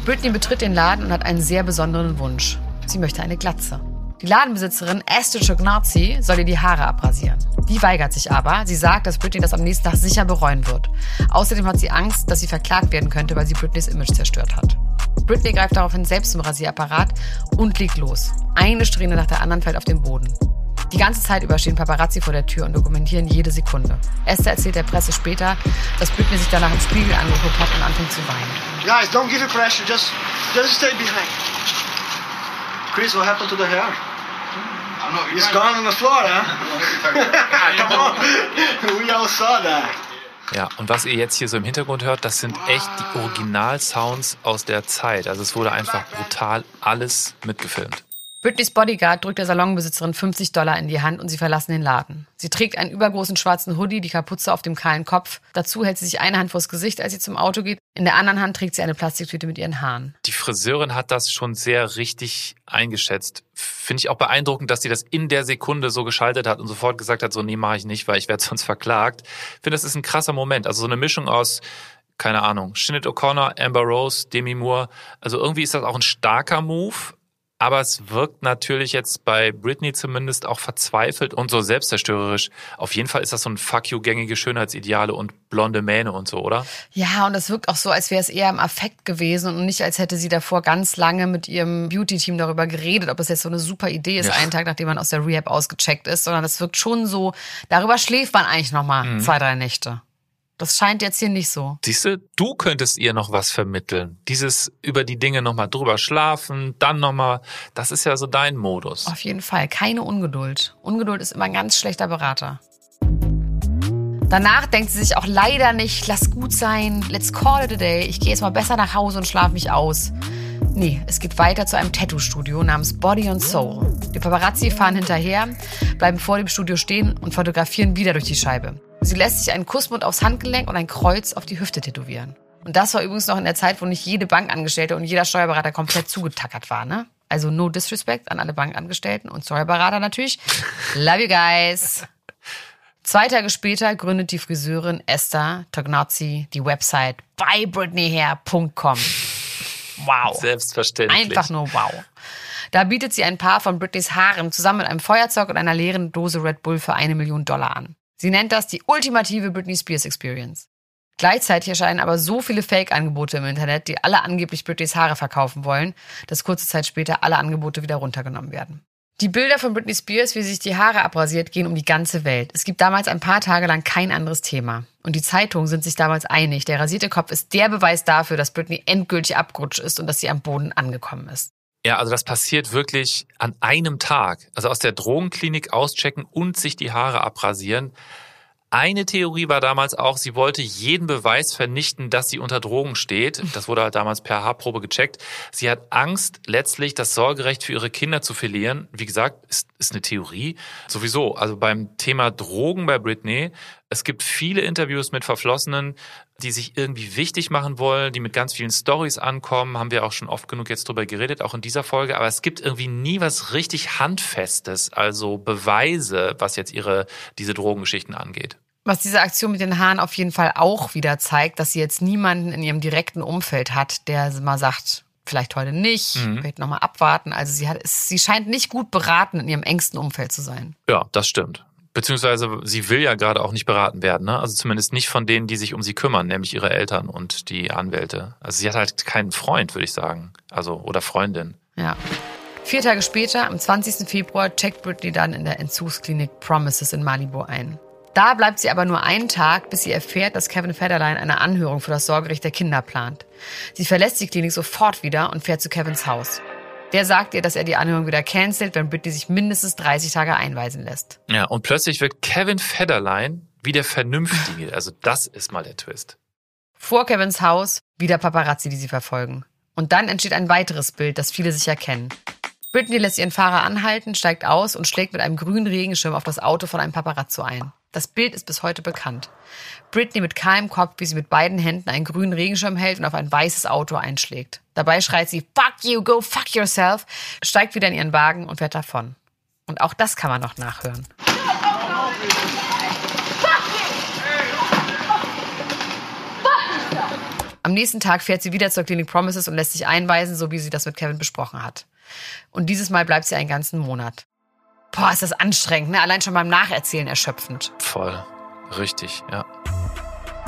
Britney betritt den Laden und hat einen sehr besonderen Wunsch. Sie möchte eine Glatze. Die Ladenbesitzerin Esther Chognazzi soll ihr die Haare abrasieren. Die weigert sich aber. Sie sagt, dass Britney das am nächsten Tag sicher bereuen wird. Außerdem hat sie Angst, dass sie verklagt werden könnte, weil sie Britneys Image zerstört hat. Britney greift daraufhin selbst zum Rasierapparat und legt los. Eine Strähne nach der anderen fällt auf den Boden. Die ganze Zeit über stehen Paparazzi vor der Tür und dokumentieren jede Sekunde. Esther erzählt der Presse später, dass Britney sich danach im Spiegel angeguckt hat und anfängt zu weinen. Guys, don't give it pressure. Just, just stay behind. Chris, what happened to the hair? I don't know. It's gone on the floor, huh? Come on. We all saw that. Ja, und was ihr jetzt hier so im Hintergrund hört, das sind echt die Original-Sounds aus der Zeit. Also es wurde einfach brutal alles mitgefilmt. Britneys Bodyguard drückt der Salonbesitzerin 50 Dollar in die Hand und sie verlassen den Laden. Sie trägt einen übergroßen schwarzen Hoodie, die Kapuze auf dem kahlen Kopf. Dazu hält sie sich eine Hand vors Gesicht, als sie zum Auto geht. In der anderen Hand trägt sie eine Plastiktüte mit ihren Haaren. Die Friseurin hat das schon sehr richtig eingeschätzt. Finde ich auch beeindruckend, dass sie das in der Sekunde so geschaltet hat und sofort gesagt hat, so nee, mache ich nicht, weil ich werde sonst verklagt. Finde, das ist ein krasser Moment. Also so eine Mischung aus keine Ahnung, Shinnet O'Connor, Amber Rose, Demi Moore. Also irgendwie ist das auch ein starker Move, aber es wirkt natürlich jetzt bei Britney zumindest auch verzweifelt und so selbstzerstörerisch. Auf jeden Fall ist das so ein Fuck you gängige Schönheitsideale und blonde Mähne und so, oder? Ja, und es wirkt auch so, als wäre es eher im Affekt gewesen und nicht, als hätte sie davor ganz lange mit ihrem Beauty-Team darüber geredet, ob es jetzt so eine super Idee ist, Ja. einen Tag, nachdem man aus der Rehab ausgecheckt ist, sondern es wirkt schon so, darüber schläft man eigentlich nochmal Mhm. zwei, drei Nächte. Das scheint jetzt hier nicht so. Siehst du, du könntest ihr noch was vermitteln. Dieses über die Dinge nochmal drüber schlafen, dann nochmal, das ist ja so dein Modus. Auf jeden Fall. Keine Ungeduld. Ungeduld ist immer ein ganz schlechter Berater. Danach denkt sie sich auch leider nicht, lass gut sein, let's call it a day, ich gehe jetzt mal besser nach Hause und schlafe mich aus. Nee, es geht weiter zu einem Tattoo-Studio namens Body and Soul. Die Paparazzi fahren hinterher, bleiben vor dem Studio stehen und fotografieren wieder durch die Scheibe. Sie lässt sich einen Kussmund aufs Handgelenk und ein Kreuz auf die Hüfte tätowieren. Und das war übrigens noch in der Zeit, wo nicht jede Bankangestellte und jeder Steuerberater komplett zugetackert war, ne? Also no disrespect an alle Bankangestellten und Steuerberater natürlich. Love you guys. Zwei Tage später gründet die Friseurin Esther Tognazzi die Website buybritneyhair.com. Wow. Selbstverständlich. Einfach nur wow. Da bietet sie ein paar von Britneys Haaren zusammen mit einem Feuerzeug und einer leeren Dose Red Bull für eine Million Dollar an. Sie nennt das die ultimative Britney Spears Experience. Gleichzeitig erscheinen aber so viele Fake-Angebote im Internet, die alle angeblich Britneys Haare verkaufen wollen, dass kurze Zeit später alle Angebote wieder runtergenommen werden. Die Bilder von Britney Spears, wie sie sich die Haare abrasiert, gehen um die ganze Welt. Es gibt damals ein paar Tage lang kein anderes Thema. Und die Zeitungen sind sich damals einig. Der rasierte Kopf ist der Beweis dafür, dass Britney endgültig abgerutscht ist und dass sie am Boden angekommen ist. Ja, also das passiert wirklich an einem Tag. Also aus der Drogenklinik auschecken und sich die Haare abrasieren. Eine Theorie war damals auch, sie wollte jeden Beweis vernichten, dass sie unter Drogen steht. Das wurde halt damals per Haarprobe gecheckt. Sie hat Angst, letztlich das Sorgerecht für ihre Kinder zu verlieren. Wie gesagt, ist, ist eine Theorie. Sowieso, also beim Thema Drogen bei Britney, es gibt viele Interviews mit Verflossenen, die sich irgendwie wichtig machen wollen, die mit ganz vielen Stories ankommen, haben wir auch schon oft genug jetzt drüber geredet, auch in dieser Folge, aber es gibt irgendwie nie was richtig Handfestes, also Beweise, was jetzt ihre, diese Drogengeschichten angeht. Was diese Aktion mit den Haaren auf jeden Fall auch wieder zeigt, dass sie jetzt niemanden in ihrem direkten Umfeld hat, der mal sagt, vielleicht heute nicht, mhm. vielleicht nochmal abwarten. Also sie hat, sie scheint nicht gut beraten in ihrem engsten Umfeld zu sein. Ja, das stimmt. Beziehungsweise sie will ja gerade auch nicht beraten werden, ne? Also zumindest nicht von denen, die sich um sie kümmern, nämlich ihre Eltern und die Anwälte. Also sie hat halt keinen Freund, würde ich sagen. Also, oder Freundin. Ja. Vier Tage später, am 20. Februar, checkt Britney dann in der Entzugsklinik Promises in Malibu ein. Da bleibt sie aber nur einen Tag, bis sie erfährt, dass Kevin Federline eine Anhörung für das Sorgerecht der Kinder plant. Sie verlässt die Klinik sofort wieder und fährt zu Kevins Haus. Der sagt ihr, dass er die Anhörung wieder cancelt, wenn Britney sich mindestens 30 Tage einweisen lässt. Ja, und plötzlich wird Kevin Federline wieder vernünftig. Also das ist mal der Twist. Vor Kevins Haus wieder Paparazzi, die sie verfolgen. Und dann entsteht ein weiteres Bild, das viele sicher kennen. Britney lässt ihren Fahrer anhalten, steigt aus und schlägt mit einem grünen Regenschirm auf das Auto von einem Paparazzo ein. Das Bild ist bis heute bekannt. Britney mit kahlem Kopf, wie sie mit beiden Händen einen grünen Regenschirm hält und auf ein weißes Auto einschlägt. Dabei schreit sie, fuck you, go fuck yourself, steigt wieder in ihren Wagen und fährt davon. Und auch das kann man noch nachhören. Am nächsten Tag fährt sie wieder zur Klinik Promises und lässt sich einweisen, so wie sie das mit Kevin besprochen hat. Und dieses Mal bleibt sie einen ganzen Monat. Boah, ist das anstrengend, ne? Allein schon beim Nacherzählen erschöpfend. Voll. Richtig, ja.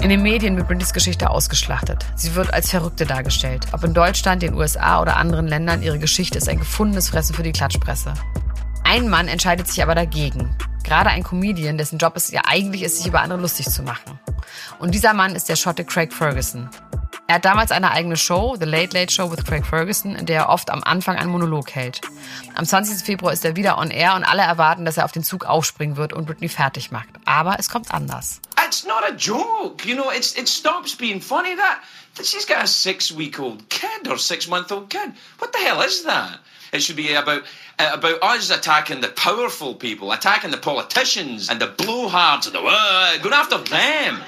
In den Medien wird Britneys Geschichte ausgeschlachtet. Sie wird als Verrückte dargestellt. Ob in Deutschland, den USA oder anderen Ländern, ihre Geschichte ist ein gefundenes Fressen für die Klatschpresse. Ein Mann entscheidet sich aber dagegen. Gerade ein Comedian, dessen Job es ja eigentlich ist, sich über andere lustig zu machen. Und dieser Mann ist der Schotte Craig Ferguson. Er hat damals eine eigene Show, The Late Late Show with Craig Ferguson, in der er oft am Anfang einen Monolog hält. Am 20. Februar ist er wieder on air und alle erwarten, dass er auf den Zug aufspringen wird und Britney fertig macht. Aber es kommt anders. It's not a joke, you know. It's it stops being funny. That, that she's got a six-week-old kid or six-month-old kid. What the hell is that? It should be about uh, about us attacking the powerful people, attacking the politicians and the blowhards and the uh, going after them.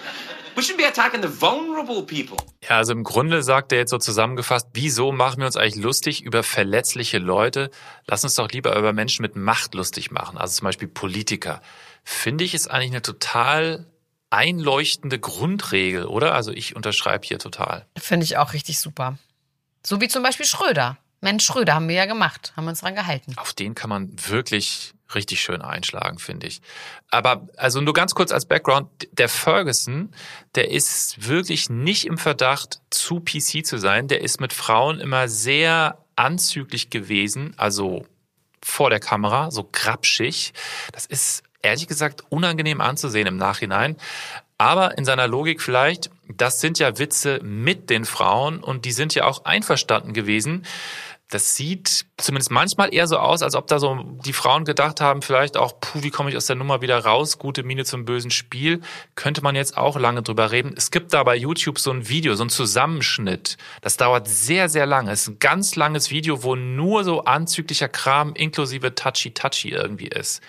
We should be attacking the vulnerable people. Ja, also im Grunde sagt er jetzt so zusammengefasst, wieso machen wir uns eigentlich lustig über verletzliche Leute? Lass uns doch lieber über Menschen mit Macht lustig machen, also zum Beispiel Politiker. Finde ich ist eigentlich eine total einleuchtende Grundregel, oder? Also ich unterschreibe hier total. Finde ich auch richtig super. So wie zum Beispiel Schröder. Mensch, Schröder haben wir ja gemacht, haben wir uns dran gehalten. Auf den kann man wirklich richtig schön einschlagen, finde ich. Aber also nur ganz kurz als Background, der Ferguson, der ist wirklich nicht im Verdacht, zu PC zu sein. Der ist mit Frauen immer sehr anzüglich gewesen, also vor der Kamera, so grapschig. Das ist ehrlich gesagt unangenehm anzusehen im Nachhinein. Aber in seiner Logik vielleicht, das sind ja Witze mit den Frauen und die sind ja auch einverstanden gewesen das sieht zumindest manchmal eher so aus, als ob da so die Frauen gedacht haben, vielleicht auch, puh, wie komme ich aus der Nummer wieder raus? Gute Miene zum bösen Spiel. Könnte man jetzt auch lange drüber reden. Es gibt da bei YouTube so ein Video, so ein Zusammenschnitt. Das dauert sehr, sehr lange. Es ist ein ganz langes Video, wo nur so anzüglicher Kram inklusive Touchy-Touchy irgendwie ist.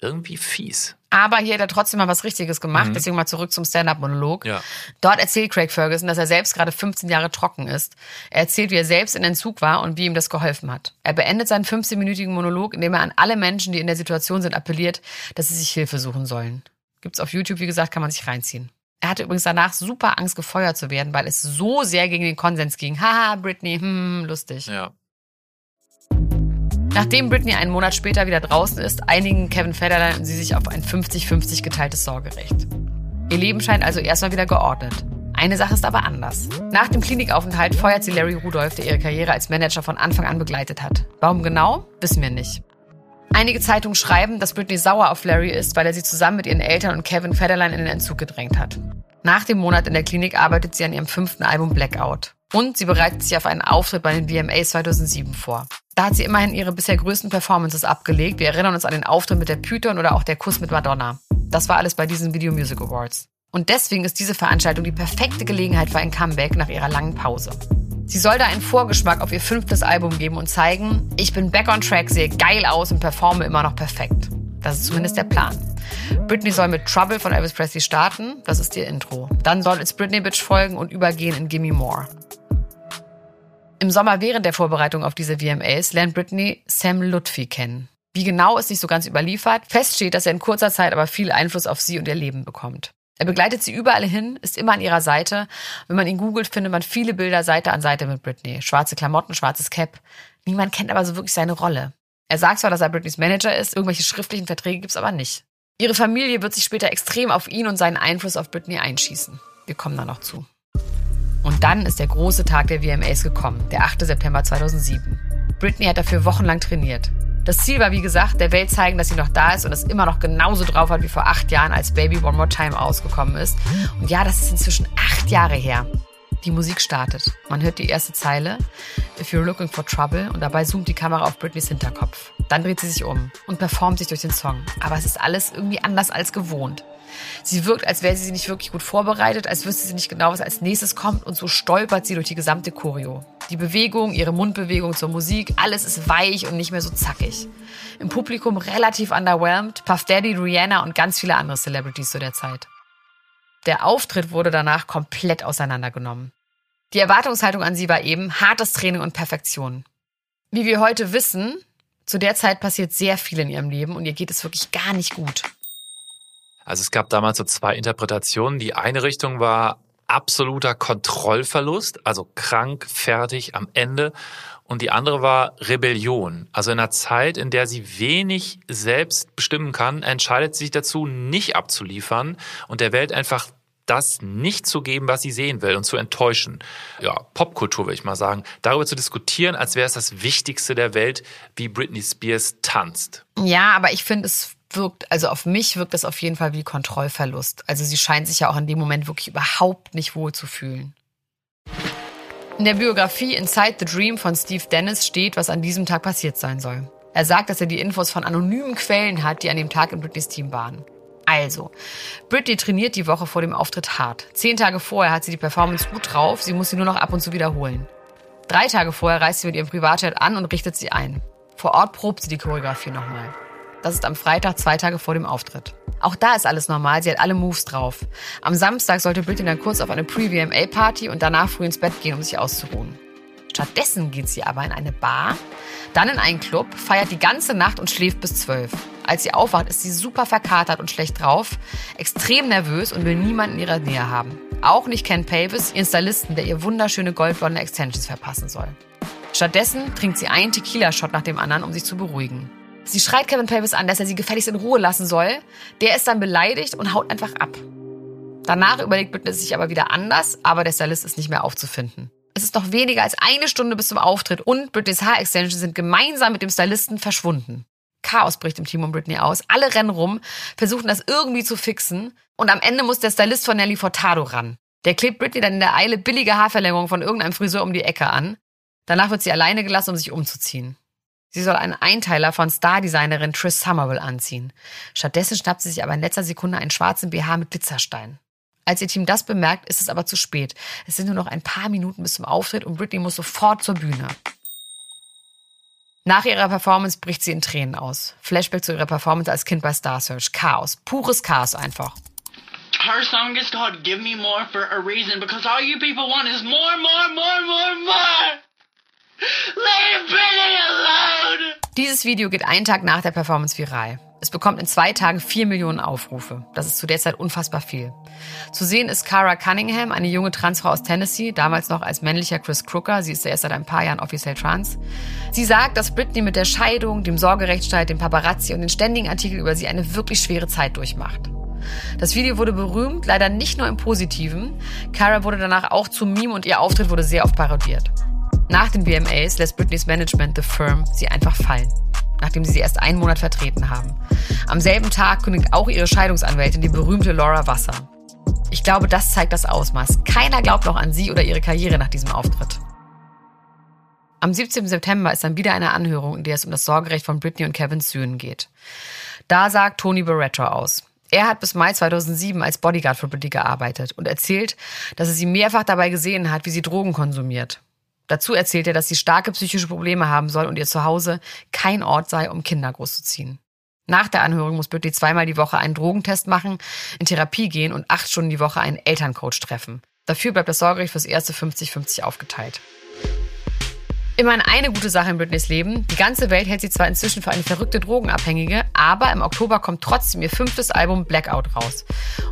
Irgendwie fies. Aber hier hat er trotzdem mal was Richtiges gemacht. Mhm. Deswegen mal zurück zum Stand-up-Monolog. Ja. Dort erzählt Craig Ferguson, dass er selbst gerade 15 Jahre trocken ist. Er erzählt, wie er selbst in Entzug war und wie ihm das geholfen hat. Er beendet seinen 15-minütigen Monolog, indem er an alle Menschen, die in der Situation sind, appelliert, dass sie sich Hilfe suchen sollen. Gibt's auf YouTube, wie gesagt, kann man sich reinziehen. Er hatte übrigens danach super Angst, gefeuert zu werden, weil es so sehr gegen den Konsens ging. Haha, Britney, hm, lustig. Ja. Nachdem Britney einen Monat später wieder draußen ist, einigen Kevin Federline und sie sich auf ein 50-50 geteiltes Sorgerecht. Ihr Leben scheint also erstmal wieder geordnet. Eine Sache ist aber anders. Nach dem Klinikaufenthalt feuert sie Larry Rudolph, der ihre Karriere als Manager von Anfang an begleitet hat. Warum genau, wissen wir nicht. Einige Zeitungen schreiben, dass Britney sauer auf Larry ist, weil er sie zusammen mit ihren Eltern und Kevin Federline in den Entzug gedrängt hat. Nach dem Monat in der Klinik arbeitet sie an ihrem fünften Album Blackout. Und sie bereitet sich auf einen Auftritt bei den VMAs 2007 vor. Da hat sie immerhin ihre bisher größten Performances abgelegt. Wir erinnern uns an den Auftritt mit der Python oder auch der Kuss mit Madonna. Das war alles bei diesen Video Music Awards. Und deswegen ist diese Veranstaltung die perfekte Gelegenheit für ein Comeback nach ihrer langen Pause. Sie soll da einen Vorgeschmack auf ihr fünftes Album geben und zeigen, ich bin back on track, sehe geil aus und performe immer noch perfekt. Das ist zumindest der Plan. Britney soll mit Trouble von Elvis Presley starten, das ist ihr Intro. Dann soll It's Britney Bitch folgen und übergehen in Gimme More. Im Sommer während der Vorbereitung auf diese VMAs lernt Britney Sam Lutfi kennen. Wie genau ist nicht so ganz überliefert. Fest steht, dass er in kurzer Zeit aber viel Einfluss auf sie und ihr Leben bekommt. Er begleitet sie überall hin, ist immer an ihrer Seite. Wenn man ihn googelt, findet man viele Bilder Seite an Seite mit Britney. Schwarze Klamotten, schwarzes Cap. Niemand kennt aber so wirklich seine Rolle. Er sagt zwar, dass er Britneys Manager ist, irgendwelche schriftlichen Verträge gibt's aber nicht. Ihre Familie wird sich später extrem auf ihn und seinen Einfluss auf Britney einschießen. Wir kommen da noch zu. Und dann ist der große Tag der VMAs gekommen, der 8. September 2007. Britney hat dafür wochenlang trainiert. Das Ziel war, wie gesagt, der Welt zeigen, dass sie noch da ist und es immer noch genauso drauf hat wie vor acht Jahren, als Baby One More Time ausgekommen ist. Und ja, das ist inzwischen acht Jahre her. Die Musik startet. Man hört die erste Zeile, If you're looking for trouble, und dabei zoomt die Kamera auf Britneys Hinterkopf. Dann dreht sie sich um und performt sich durch den Song. Aber es ist alles irgendwie anders als gewohnt. Sie wirkt, als wäre sie nicht wirklich gut vorbereitet, als wüsste sie nicht genau, was als nächstes kommt und so stolpert sie durch die gesamte Choreo. Die Bewegung, ihre Mundbewegung zur Musik, alles ist weich und nicht mehr so zackig. Im Publikum relativ underwhelmed, Puff Daddy, Rihanna und ganz viele andere Celebrities zu der Zeit. Der Auftritt wurde danach komplett auseinandergenommen. Die Erwartungshaltung an sie war eben hartes Training und Perfektion. Wie wir heute wissen, zu der Zeit passiert sehr viel in ihrem Leben und ihr geht es wirklich gar nicht gut. Also es gab damals so zwei Interpretationen. Die eine Richtung war absoluter Kontrollverlust, also krank, fertig, am Ende. Und die andere war Rebellion. Also in einer Zeit, in der sie wenig selbst bestimmen kann, entscheidet sie sich dazu, nicht abzuliefern und der Welt einfach das nicht zu geben, was sie sehen will und zu enttäuschen. Ja, Popkultur würde ich mal sagen. Darüber zu diskutieren, als wäre es das Wichtigste der Welt, wie Britney Spears tanzt. Ja, aber ich finde, es wirkt, also auf mich wirkt das auf jeden Fall wie Kontrollverlust. Also sie scheint sich ja auch in dem Moment wirklich überhaupt nicht wohl zu fühlen. In der Biografie Inside the Dream von Steve Dennis steht, was an diesem Tag passiert sein soll. Er sagt, dass er die Infos von anonymen Quellen hat, die an dem Tag in Britneys Team waren. Also, Britney trainiert die Woche vor dem Auftritt hart. Zehn Tage vorher hat sie die Performance gut drauf, sie muss sie nur noch ab und zu wiederholen. Drei Tage vorher reist sie mit ihrem Privatjet an und richtet sie ein. Vor Ort probt sie die Choreografie nochmal. Das ist am Freitag, zwei Tage vor dem Auftritt. Auch da ist alles normal, sie hat alle Moves drauf. Am Samstag sollte Britney dann kurz auf eine Pre-VMA-Party und danach früh ins Bett gehen, um sich auszuruhen. Stattdessen geht sie aber in eine Bar, dann in einen Club, feiert die ganze Nacht und schläft bis zwölf. Als sie aufwacht, ist sie super verkatert und schlecht drauf, extrem nervös und will niemanden in ihrer Nähe haben. Auch nicht Ken Pavis, ihren Stylisten, der ihr wunderschöne goldblonde Extensions verpassen soll. Stattdessen trinkt sie einen Tequila-Shot nach dem anderen, um sich zu beruhigen. Sie schreit Kevin Pavis an, dass er sie gefälligst in Ruhe lassen soll. Der ist dann beleidigt und haut einfach ab. Danach überlegt Britney sich aber wieder anders, aber der Stylist ist nicht mehr aufzufinden. Es ist noch weniger als eine Stunde bis zum Auftritt und Britneys Haarextensions sind gemeinsam mit dem Stylisten verschwunden. Chaos bricht im Team um Britney aus. Alle rennen rum, versuchen das irgendwie zu fixen und am Ende muss der Stylist von Nelly Furtado ran. Der klebt Britney dann in der Eile billige Haarverlängerung von irgendeinem Friseur um die Ecke an. Danach wird sie alleine gelassen, um sich umzuziehen. Sie soll einen Einteiler von Stardesignerin Trish Somerville anziehen. Stattdessen schnappt sie sich aber in letzter Sekunde einen schwarzen BH mit Glitzerstein. Als ihr Team das bemerkt, ist es aber zu spät. Es sind nur noch ein paar Minuten bis zum Auftritt und Britney muss sofort zur Bühne. Nach ihrer Performance bricht sie in Tränen aus. Flashback zu ihrer Performance als Kind bei Star Search. Chaos. Pures Chaos einfach. Her song is called Give Me More for a reason because all you people want is more, more, more, more, more. Dieses Video geht einen Tag nach der Performance viral. Es bekommt in zwei Tagen vier Millionen Aufrufe. Das ist zu der Zeit unfassbar viel. Zu sehen ist Cara Cunningham, eine junge Transfrau aus Tennessee, damals noch als männlicher Chris Crooker. Sie ist ja erst seit ein paar Jahren offiziell trans. Sie sagt, dass Britney mit der Scheidung, dem Sorgerechtsstreit, dem Paparazzi und den ständigen Artikeln über sie eine wirklich schwere Zeit durchmacht. Das Video wurde berühmt, leider nicht nur im Positiven. Cara wurde danach auch zum Meme und ihr Auftritt wurde sehr oft parodiert. Nach den VMAs lässt Britneys Management The Firm sie einfach fallen. nachdem sie sie erst einen Monat vertreten haben. Am selben Tag kündigt auch ihre Scheidungsanwältin, die berühmte Laura Wasser. Ich glaube, das zeigt das Ausmaß. Keiner glaubt noch an sie oder ihre Karriere nach diesem Auftritt. Am 17. September ist dann wieder eine Anhörung, in der es um das Sorgerecht von Britney und Kevins Söhnen geht. Da sagt Tony Barretto aus. Er hat bis Mai 2007 als Bodyguard für Britney gearbeitet und erzählt, dass er sie mehrfach dabei gesehen hat, wie sie Drogen konsumiert. Dazu erzählt er, dass sie starke psychische Probleme haben soll und ihr Zuhause kein Ort sei, um Kinder großzuziehen. Nach der Anhörung muss Britney zweimal die Woche einen Drogentest machen, in Therapie gehen und acht Stunden die Woche einen Elterncoach treffen. Dafür bleibt das Sorgerecht fürs erste 50-50 aufgeteilt. Immerhin eine gute Sache in Britneys Leben. Die ganze Welt hält sie zwar inzwischen für eine verrückte Drogenabhängige, aber im Oktober kommt trotzdem ihr fünftes Album Blackout raus.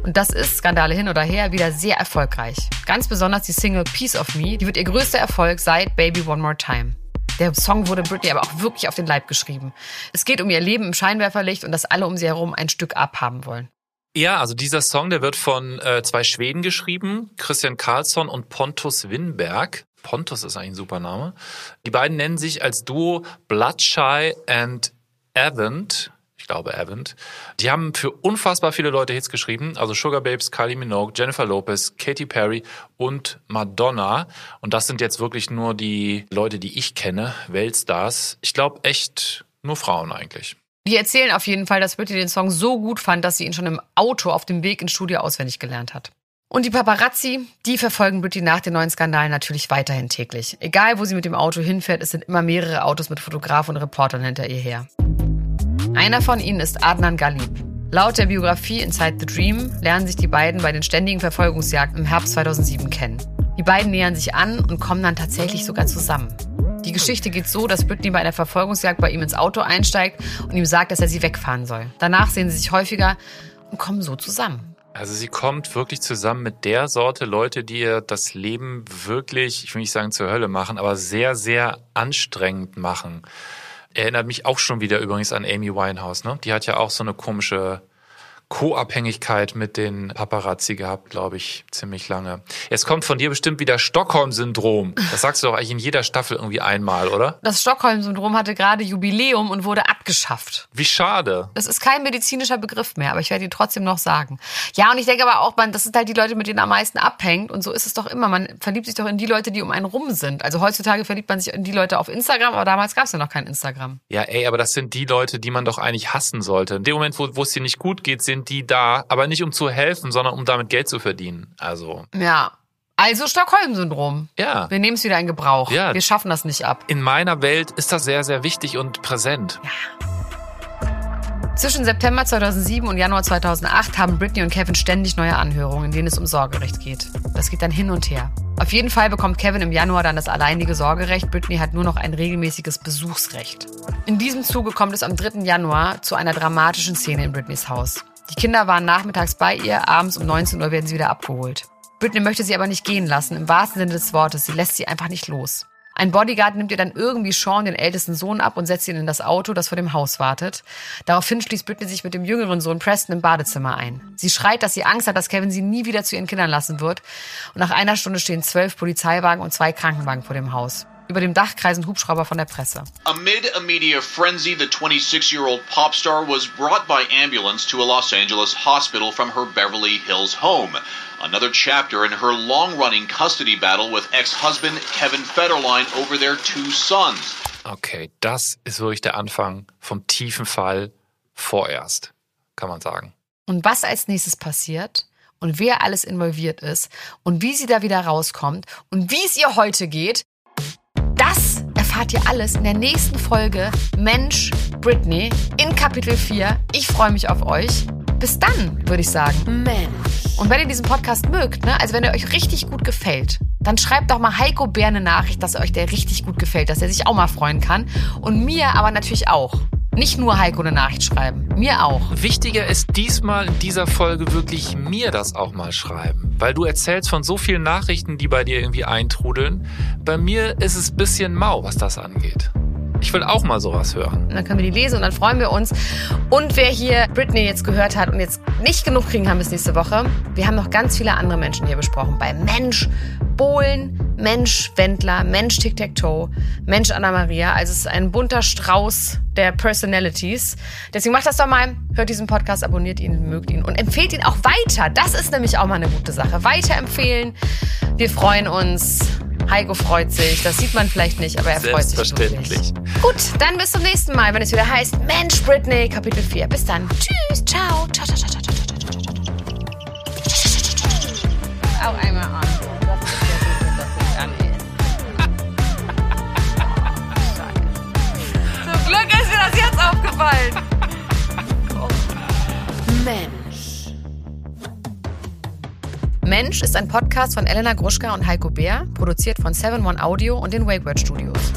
Und das ist, Skandale hin oder her, wieder sehr erfolgreich. Ganz besonders die Single Piece of Me, die wird ihr größter Erfolg seit Baby One More Time. Der Song wurde Britney aber auch wirklich auf den Leib geschrieben. Es geht um ihr Leben im Scheinwerferlicht und dass alle um sie herum ein Stück abhaben wollen. Ja, also dieser Song, der wird von äh, zwei Schweden geschrieben, Christian Karlsson und Pontus Winberg. Pontus ist eigentlich ein super Name. Die beiden nennen sich als Duo Bloodshy and Avent. Ich glaube Avent. Die haben für unfassbar viele Leute Hits geschrieben. Also Sugar Babes, Kylie Minogue, Jennifer Lopez, Katy Perry und Madonna. Und das sind jetzt wirklich nur die Leute, die ich kenne, Weltstars. Ich glaube echt nur Frauen eigentlich. Die erzählen auf jeden Fall, dass Britney den Song so gut fand, dass sie ihn schon im Auto auf dem Weg ins Studio auswendig gelernt hat. Und die Paparazzi, die verfolgen Britney nach den neuen Skandalen natürlich weiterhin täglich. Egal, wo sie mit dem Auto hinfährt, es sind immer mehrere Autos mit Fotografen und Reportern hinter ihr her. Einer von ihnen ist Adnan Galib. Laut der Biografie Inside the Dream lernen sich die beiden bei den ständigen Verfolgungsjagden im Herbst 2007 kennen. Die beiden nähern sich an und kommen dann tatsächlich sogar zusammen. Die Geschichte geht so, dass Britney bei einer Verfolgungsjagd bei ihm ins Auto einsteigt und ihm sagt, dass er sie wegfahren soll. Danach sehen sie sich häufiger und kommen so zusammen. Also sie kommt wirklich zusammen mit der Sorte Leute, die ihr das Leben wirklich, ich will nicht sagen zur Hölle machen, aber sehr, sehr anstrengend machen. Erinnert mich auch schon wieder übrigens an Amy Winehouse, ne? Die hat ja auch so eine komische Co-Abhängigkeit mit den Paparazzi gehabt, glaube ich, ziemlich lange. Jetzt kommt von dir bestimmt wieder Stockholm-Syndrom. Das sagst du doch eigentlich in jeder Staffel irgendwie einmal, oder? Das Stockholm-Syndrom hatte gerade Jubiläum und wurde abgeschafft. Wie schade. Das ist kein medizinischer Begriff mehr, aber ich werde ihn trotzdem noch sagen. Ja, und ich denke aber auch, man, das sind halt die Leute, mit denen am meisten abhängt. Und so ist es doch immer. Man verliebt sich doch in die Leute, die um einen rum sind. Also heutzutage verliebt man sich in die Leute auf Instagram, aber damals gab es ja noch kein Instagram. Ja, ey, aber das sind die Leute, die man doch eigentlich hassen sollte. In dem Moment, wo, es dir nicht gut geht, sind die da, aber nicht um zu helfen, sondern um damit Geld zu verdienen. Also. Ja. Also Stockholm-Syndrom. Ja. Wir nehmen es wieder in Gebrauch. Ja. Wir schaffen das nicht ab. In meiner Welt ist das sehr, sehr wichtig und präsent. Zwischen September 2007 und Januar 2008 haben Britney und Kevin ständig neue Anhörungen, in denen es um Sorgerecht geht. Das geht dann hin und her. Auf jeden Fall bekommt Kevin im Januar dann das alleinige Sorgerecht. Britney hat nur noch ein regelmäßiges Besuchsrecht. In diesem Zuge kommt es am 3. Januar zu einer dramatischen Szene in Britneys Haus. Die Kinder waren nachmittags bei ihr, abends um 19 Uhr werden sie wieder abgeholt. Britney möchte sie aber nicht gehen lassen, im wahrsten Sinne des Wortes. Sie lässt sie einfach nicht los. Ein Bodyguard nimmt ihr dann irgendwie Sean, den ältesten Sohn, ab und setzt ihn in das Auto, das vor dem Haus wartet. Daraufhin schließt Britney sich mit dem jüngeren Sohn Preston im Badezimmer ein. Sie schreit, dass sie Angst hat, dass Kevin sie nie wieder zu ihren Kindern lassen wird. Und nach einer Stunde stehen zwölf Polizeiwagen und zwei Krankenwagen vor dem Haus. Über dem Dach kreisen Hubschrauber von der Presse. Amid a media frenzy, the 26-year-old pop star was brought by ambulance to a Los Angeles hospital from her Beverly Hills home. Another chapter in her long-running custody battle with ex-husband Kevin Federline over their two sons. Okay, das ist wirklich der Anfang vom tiefen Fall vorerst, kann man sagen. Und was als nächstes passiert und wer alles involviert ist und wie sie da wieder rauskommt und wie es ihr heute geht, das erfahrt ihr alles in der nächsten Folge Mensch Britney in Kapitel 4. Ich freue mich auf euch. Bis dann, würde ich sagen. Mensch. Und wenn ihr diesen Podcast mögt, ne, also wenn er euch richtig gut gefällt, dann schreibt doch mal Heiko Bär eine Nachricht, dass euch der richtig gut gefällt, dass er sich auch mal freuen kann. Und mir aber natürlich auch. Nicht nur Heiko eine Nachricht schreiben, mir auch. Wichtiger ist diesmal in dieser Folge wirklich mir das auch mal schreiben, weil du erzählst von so vielen Nachrichten, die bei dir irgendwie eintrudeln. Bei mir ist es bisschen mau, was das angeht. Ich will auch mal sowas hören. Und dann können wir die lesen und dann freuen wir uns. Und wer hier Britney jetzt gehört hat und jetzt nicht genug kriegen haben bis nächste Woche, wir haben noch ganz viele andere Menschen hier besprochen. Bei Mensch, Bohlen, Mensch, Wendler, Mensch, Tic-Tac-Toe, Mensch, Anna-Maria. Also es ist ein bunter Strauß der Personalities. Deswegen macht das doch mal. Hört diesen Podcast, abonniert ihn, mögt ihn und empfehlt ihn auch weiter. Das ist nämlich auch mal eine gute Sache. Weiterempfehlen. Wir freuen uns. Heiko freut sich. Das sieht man vielleicht nicht, aber er freut sich Selbstverständlich. Gut, dann bis zum nächsten Mal, wenn es wieder heißt Mensch Britney, Kapitel 4. Bis dann. Tschüss, ciao. Ciao, ciao, ciao, ciao, ciao, ciao, ciao, ciao. Auch einmal an. Zum Glück ist mir das jetzt aufgefallen. Mensch. Mensch ist ein Podcast von Elena Gruschka und Heiko Bär, produziert von 7 One Audio und den Wake Word Studios.